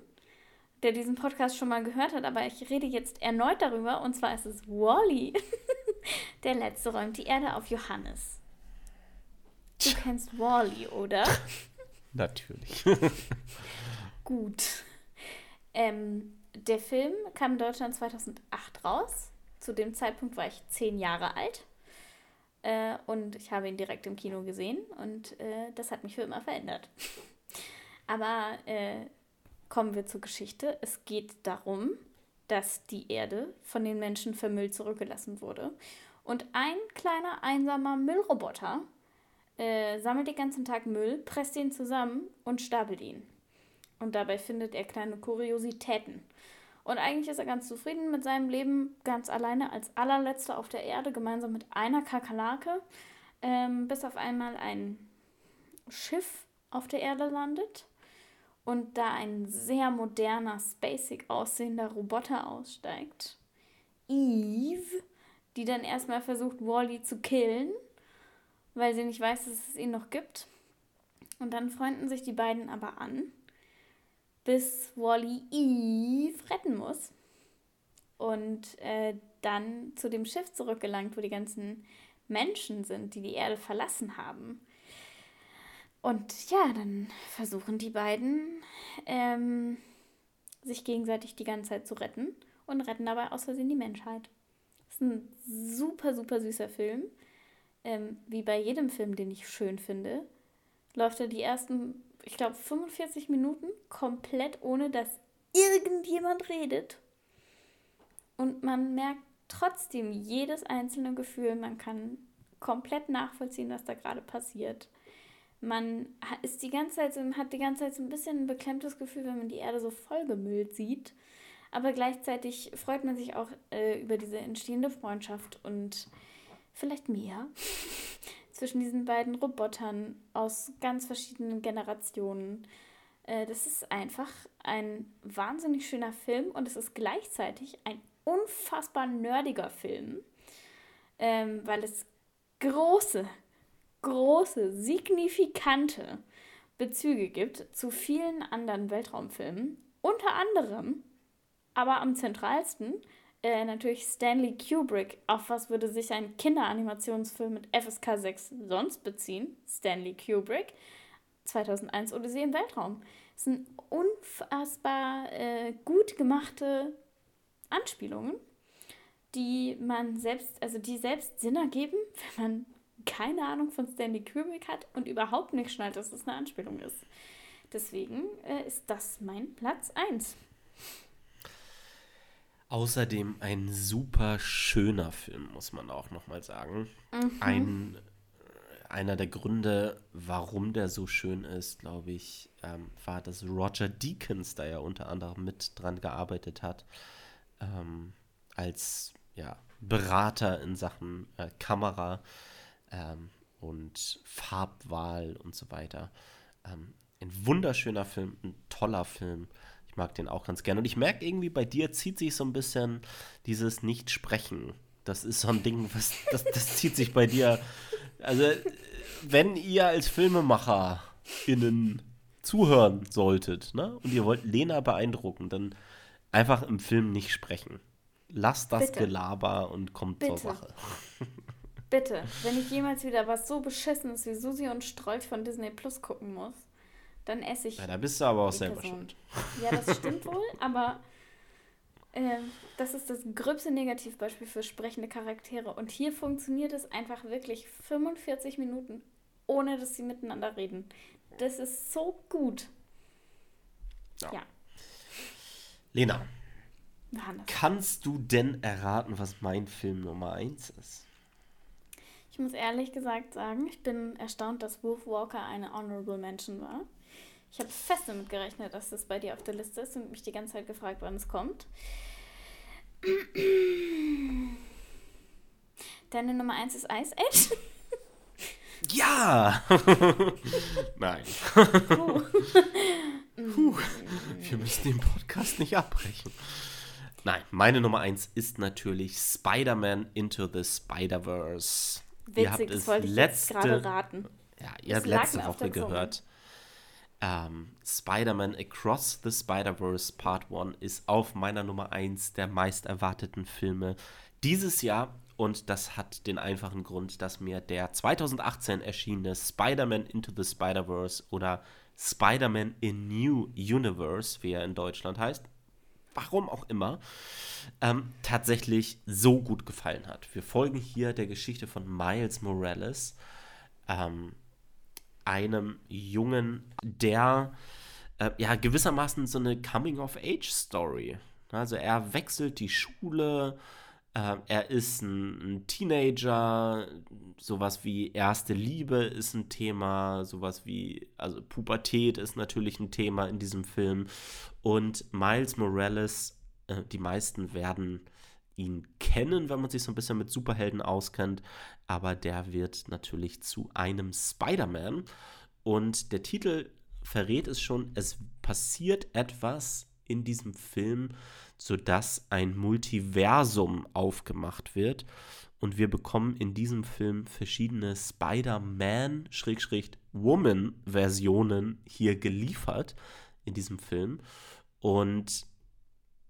der diesen Podcast schon mal gehört hat, aber ich rede jetzt erneut darüber und zwar ist es Wally. der letzte räumt die Erde auf Johannes. Du kennst Wally, oder? Natürlich. Gut. Ähm, der Film kam in Deutschland 2008 raus. Zu dem Zeitpunkt war ich zehn Jahre alt. Äh, und ich habe ihn direkt im Kino gesehen und äh, das hat mich für immer verändert. Aber äh, kommen wir zur Geschichte. Es geht darum, dass die Erde von den Menschen vermüllt zurückgelassen wurde. Und ein kleiner einsamer Müllroboter äh, sammelt den ganzen Tag Müll, presst ihn zusammen und stapelt ihn. Und dabei findet er kleine Kuriositäten. Und eigentlich ist er ganz zufrieden mit seinem Leben, ganz alleine als allerletzter auf der Erde, gemeinsam mit einer Kakerlake, ähm, bis auf einmal ein Schiff auf der Erde landet und da ein sehr moderner, spacig aussehender Roboter aussteigt. Eve, die dann erstmal versucht, Wally zu killen, weil sie nicht weiß, dass es ihn noch gibt. Und dann freunden sich die beiden aber an, bis Wally Eve retten muss und äh, dann zu dem Schiff zurückgelangt, wo die ganzen Menschen sind, die die Erde verlassen haben. Und ja, dann versuchen die beiden, ähm, sich gegenseitig die ganze Zeit zu retten und retten dabei aus Versehen die Menschheit. Das ist ein super, super süßer Film. Ähm, wie bei jedem Film, den ich schön finde, läuft er die ersten, ich glaube, 45 Minuten komplett ohne, dass irgendjemand redet. Und man merkt trotzdem jedes einzelne Gefühl. Man kann komplett nachvollziehen, was da gerade passiert man ist die ganze Zeit hat die ganze Zeit so ein bisschen ein beklemmtes Gefühl, wenn man die Erde so vollgemüllt sieht. Aber gleichzeitig freut man sich auch äh, über diese entstehende Freundschaft und vielleicht mehr zwischen diesen beiden Robotern aus ganz verschiedenen Generationen. Äh, das ist einfach ein wahnsinnig schöner Film und es ist gleichzeitig ein unfassbar nerdiger Film, ähm, weil es große, große, signifikante Bezüge gibt zu vielen anderen Weltraumfilmen. Unter anderem, aber am zentralsten, äh, natürlich Stanley Kubrick. Auf was würde sich ein Kinderanimationsfilm mit FSK 6 sonst beziehen? Stanley Kubrick. 2001 Odyssee im Weltraum. Es sind unfassbar äh, gut gemachte Anspielungen, die man selbst, also die selbst Sinn ergeben, wenn man keine Ahnung von Stanley Kubrick hat und überhaupt nicht schnallt, dass es eine Anspielung ist. Deswegen äh, ist das mein Platz 1. Außerdem ein super schöner Film, muss man auch nochmal sagen. Mhm. Ein, äh, einer der Gründe, warum der so schön ist, glaube ich, ähm, war, dass Roger Deakins da ja unter anderem mit dran gearbeitet hat, ähm, als ja, Berater in Sachen äh, Kamera ähm, und Farbwahl und so weiter. Ähm, ein wunderschöner Film, ein toller Film. Ich mag den auch ganz gerne. Und ich merke irgendwie, bei dir zieht sich so ein bisschen dieses Nicht-Sprechen. Das ist so ein Ding, was, das, das zieht sich bei dir. Also, wenn ihr als FilmemacherInnen zuhören solltet, ne, und ihr wollt Lena beeindrucken, dann einfach im Film nicht sprechen. Lasst das Bitte. Gelaber und kommt Bitte. zur Sache. Bitte, wenn ich jemals wieder was so beschissenes wie Susi und Strolch von Disney Plus gucken muss, dann esse ich. Ja, da bist du aber auch selber Person. schuld. Ja, das stimmt wohl, aber äh, das ist das gröbste Negativbeispiel für sprechende Charaktere. Und hier funktioniert es einfach wirklich 45 Minuten, ohne dass sie miteinander reden. Das ist so gut. Ja. ja. Lena, kannst du denn erraten, was mein Film Nummer 1 ist? Ich muss ehrlich gesagt sagen, ich bin erstaunt, dass Wolf Walker eine Honorable Mention war. Ich habe fest damit gerechnet, dass das bei dir auf der Liste ist und mich die ganze Zeit gefragt, wann es kommt. Deine Nummer 1 ist Ice Age? Ja! Nein. Puh. Puh. Wir müssen den Podcast nicht abbrechen. Nein, meine Nummer 1 ist natürlich Spider-Man Into the Spider-Verse. Witzig, das wollte ich letzte, jetzt gerade raten. Ja, ihr habt letzte Woche gehört. Ähm, Spider-Man Across the Spider-Verse Part 1 ist auf meiner Nummer 1 der meist erwarteten Filme dieses Jahr. Und das hat den einfachen Grund, dass mir der 2018 erschienene Spider-Man Into the Spider-Verse oder Spider-Man in New Universe, wie er in Deutschland heißt, warum auch immer, ähm, tatsächlich so gut gefallen hat. Wir folgen hier der Geschichte von Miles Morales, ähm, einem Jungen, der äh, ja gewissermaßen so eine Coming-of-Age-Story. Also er wechselt die Schule, Äh, er ist ein, ein, Teenager, sowas wie erste Liebe ist ein Thema, sowas wie, also Pubertät ist natürlich ein Thema in diesem Film. Und Miles Morales, äh, die meisten werden ihn kennen, wenn man sich so ein bisschen mit Superhelden auskennt, aber der wird natürlich zu einem Spider-Man. Und der Titel verrät es schon, es passiert etwas in diesem Film, sodass ein Multiversum aufgemacht wird. Und wir bekommen in diesem Film verschiedene Spider-Man-Woman-Versionen hier geliefert in diesem Film. Und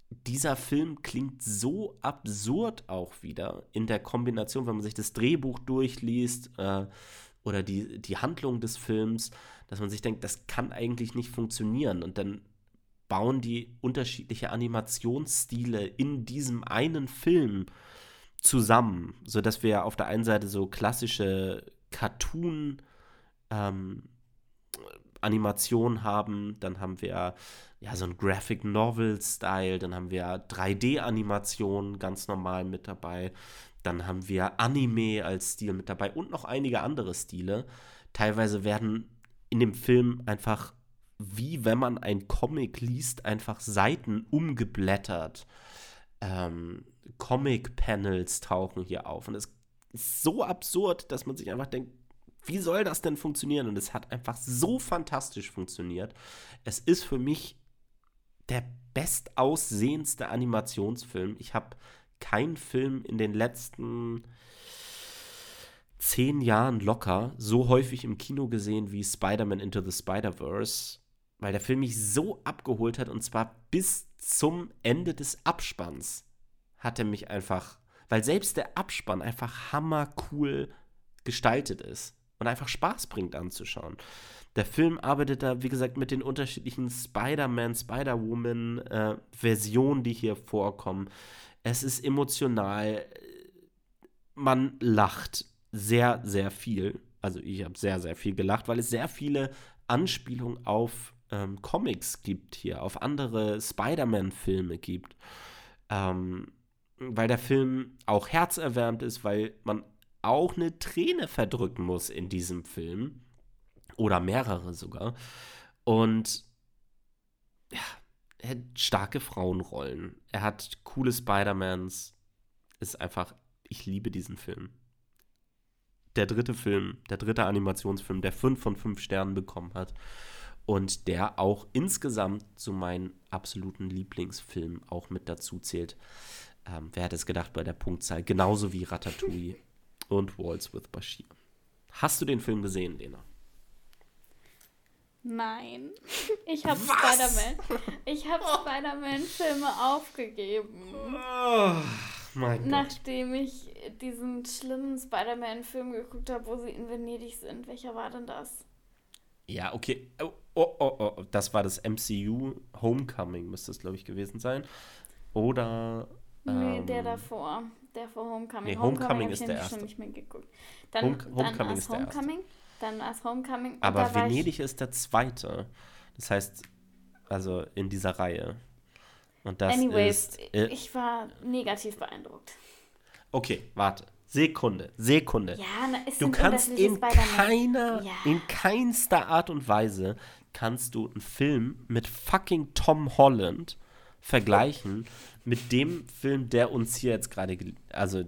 dieser Film klingt so absurd auch wieder in der Kombination, wenn man sich das Drehbuch durchliest äh, oder die, die Handlung des Films, dass man sich denkt, das kann eigentlich nicht funktionieren. Und dann bauen die unterschiedliche Animationsstile in diesem einen Film zusammen, sodass wir auf der einen Seite so klassische Cartoon ähm, Animation haben, dann haben wir ja so ein Graphic Novel Style, dann haben wir 3D Animation ganz normal mit dabei, dann haben wir Anime als Stil mit dabei und noch einige andere Stile. Teilweise werden in dem Film einfach wie wenn man ein Comic liest, einfach Seiten umgeblättert. Ähm, Comic-Panels tauchen hier auf. Und es ist so absurd, dass man sich einfach denkt, wie soll das denn funktionieren? Und es hat einfach so fantastisch funktioniert. Es ist für mich der bestaussehendste Animationsfilm. Ich habe keinen Film in den letzten zehn Jahren locker so häufig im Kino gesehen wie Spider-Man Into the Spider-Verse weil der Film mich so abgeholt hat und zwar bis zum Ende des Abspanns hat er mich einfach, weil selbst der Abspann einfach hammercool gestaltet ist und einfach Spaß bringt anzuschauen. Der Film arbeitet da, wie gesagt, mit den unterschiedlichen Spider-Man, Spider-Woman-Versionen, äh, die hier vorkommen. Es ist emotional. Man lacht sehr, sehr viel. Also ich habe sehr, sehr viel gelacht, weil es sehr viele Anspielungen auf ähm, Comics gibt hier, auf andere Spider-Man-Filme gibt. Ähm, weil der Film auch herzerwärmt ist, weil man auch eine Träne verdrücken muss in diesem Film. Oder mehrere sogar. Und ja, er hat starke Frauenrollen. Er hat coole Spider-Mans. Ist einfach, ich liebe diesen Film. Der dritte Film, der dritte Animationsfilm, der fünf von fünf Sternen bekommen hat und der auch insgesamt zu meinen absoluten Lieblingsfilmen auch mit dazu zählt. Ähm, wer hätte es gedacht bei der Punktzahl? Genauso wie Ratatouille und Waltz with Bashir. Hast du den Film gesehen, Lena? Nein. Ich habe Spider-Man. Ich habe oh. Spider-Man-Filme aufgegeben. Oh, mein Gott. Nachdem ich diesen schlimmen Spider-Man-Film geguckt habe, wo sie in Venedig sind. Welcher war denn das? Ja, okay. Oh, oh, oh, oh. das war das MCU Homecoming, müsste es, glaube ich, gewesen sein. Oder. Nee, ähm, der davor. Der vor Homecoming. Nee, Homecoming, Homecoming ist der erste. schon nicht mehr geguckt. Dann, Home, Homecoming dann ist der Homecoming, erste. Dann war es Homecoming. Aber Venedig ist der zweite. Das heißt, also in dieser Reihe. Und das Anyways, ist, äh, ich war negativ beeindruckt. Okay, warte. Sekunde, Sekunde. Ja, na, du kannst in keiner, ja. in keinster Art und Weise kannst du einen Film mit fucking Tom Holland vergleichen mit dem Film, der uns hier jetzt gerade also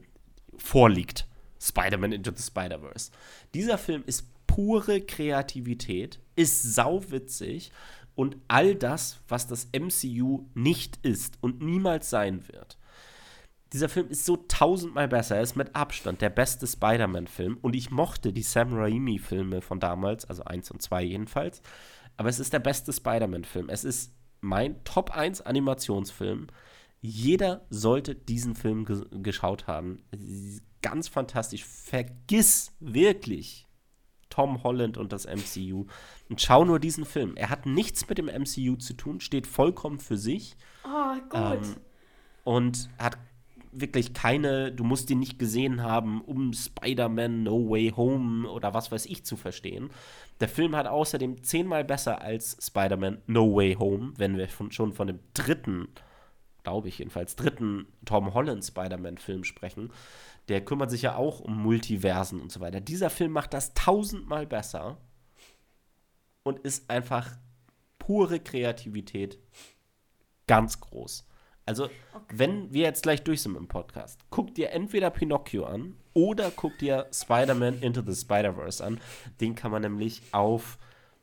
vorliegt. Spider-Man Into the Spider-Verse. Dieser Film ist pure Kreativität, ist sauwitzig und all das, was das MCU nicht ist und niemals sein wird dieser Film ist so tausendmal besser. Er ist mit Abstand der beste Spider-Man-Film. Und ich mochte die Sam Raimi-Filme von damals, also 1 und 2 jedenfalls. Aber es ist der beste Spider-Man-Film. Es ist mein Top 1 Animationsfilm. Jeder sollte diesen Film ge geschaut haben. Ganz fantastisch. Vergiss wirklich Tom Holland und das MCU. Und schau nur diesen Film. Er hat nichts mit dem MCU zu tun, steht vollkommen für sich. Oh, gut. Ähm, und hat wirklich keine, du musst ihn nicht gesehen haben, um Spider-Man No Way Home oder was weiß ich zu verstehen. Der Film hat außerdem zehnmal besser als Spider-Man No Way Home, wenn wir von, schon von dem dritten glaube ich jedenfalls, dritten Tom Holland Spider-Man-Film sprechen. Der kümmert sich ja auch um Multiversen und so weiter. Dieser Film macht das tausendmal besser und ist einfach pure Kreativität ganz groß. Also, okay. wenn wir jetzt gleich durch sind im Podcast, guck dir entweder Pinocchio an oder guck dir Spider-Man Into the Spider-Verse an. Den kann man nämlich auf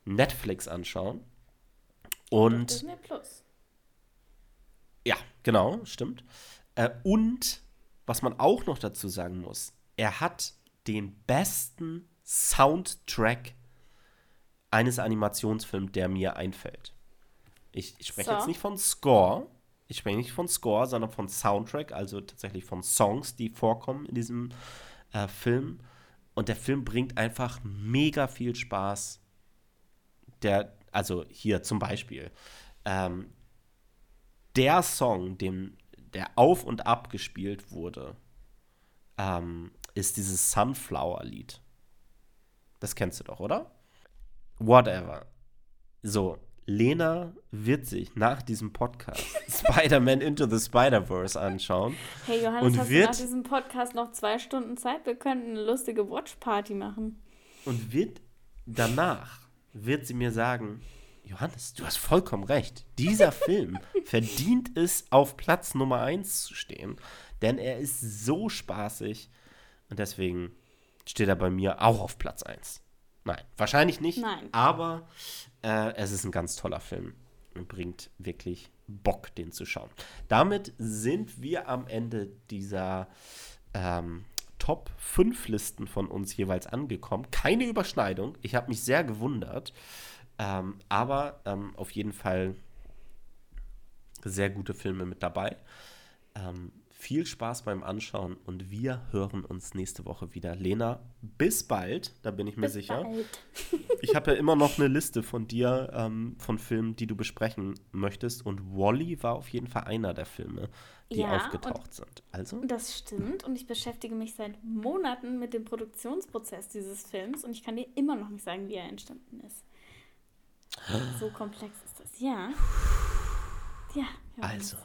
Netflix anschauen. Und. Disney Plus. Ja, genau, stimmt. Äh, und was man auch noch dazu sagen muss, er hat den besten Soundtrack eines Animationsfilms, der mir einfällt. Ich, ich spreche so. jetzt nicht von Score, ich spreche nicht von Score, sondern von Soundtrack, also tatsächlich von Songs, die vorkommen in diesem äh, Film. Und der Film bringt einfach mega viel Spaß. Der, also hier zum Beispiel, ähm, der Song, dem der auf und ab gespielt wurde, ähm, ist dieses Sunflower-Lied. Das kennst du doch, oder? Whatever. So, Lena wird sich nach diesem Podcast Spider-Man Into the Spider-Verse anschauen. Hey Johannes, und hast wird, du nach diesem Podcast noch zwei Stunden Zeit? Wir könnten eine lustige Watch-Party machen. Und wird danach, wird sie mir sagen, Johannes, du hast vollkommen recht. Dieser Film verdient es, auf Platz Nummer 1 zu stehen, denn er ist so spaßig und deswegen steht er bei mir auch auf Platz 1. Nein, wahrscheinlich nicht. Nein. Aber äh, es ist ein ganz toller Film und bringt wirklich Bock, den zu schauen. Damit sind wir am Ende dieser ähm, Top 5 Listen von uns jeweils angekommen. Keine Überschneidung. Ich habe mich sehr gewundert. Ähm, aber ähm, auf jeden Fall sehr gute Filme mit dabei. Ähm, viel Spaß beim Anschauen und wir hören uns nächste Woche wieder. Lena, bis bald, da bin ich mir bis sicher. Bald. ich habe ja immer noch eine Liste von dir ähm, von Filmen, die du besprechen möchtest und Wally war auf jeden Fall einer der Filme, die ja, aufgetaucht sind. Also? Das stimmt und ich beschäftige mich seit Monaten mit dem Produktionsprozess dieses Films und ich kann dir immer noch nicht sagen, wie er entstanden ist. So komplex ist das. Ja. Ja. Also,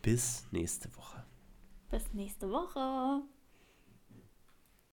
bis nächste Woche. Bis nächste Woche.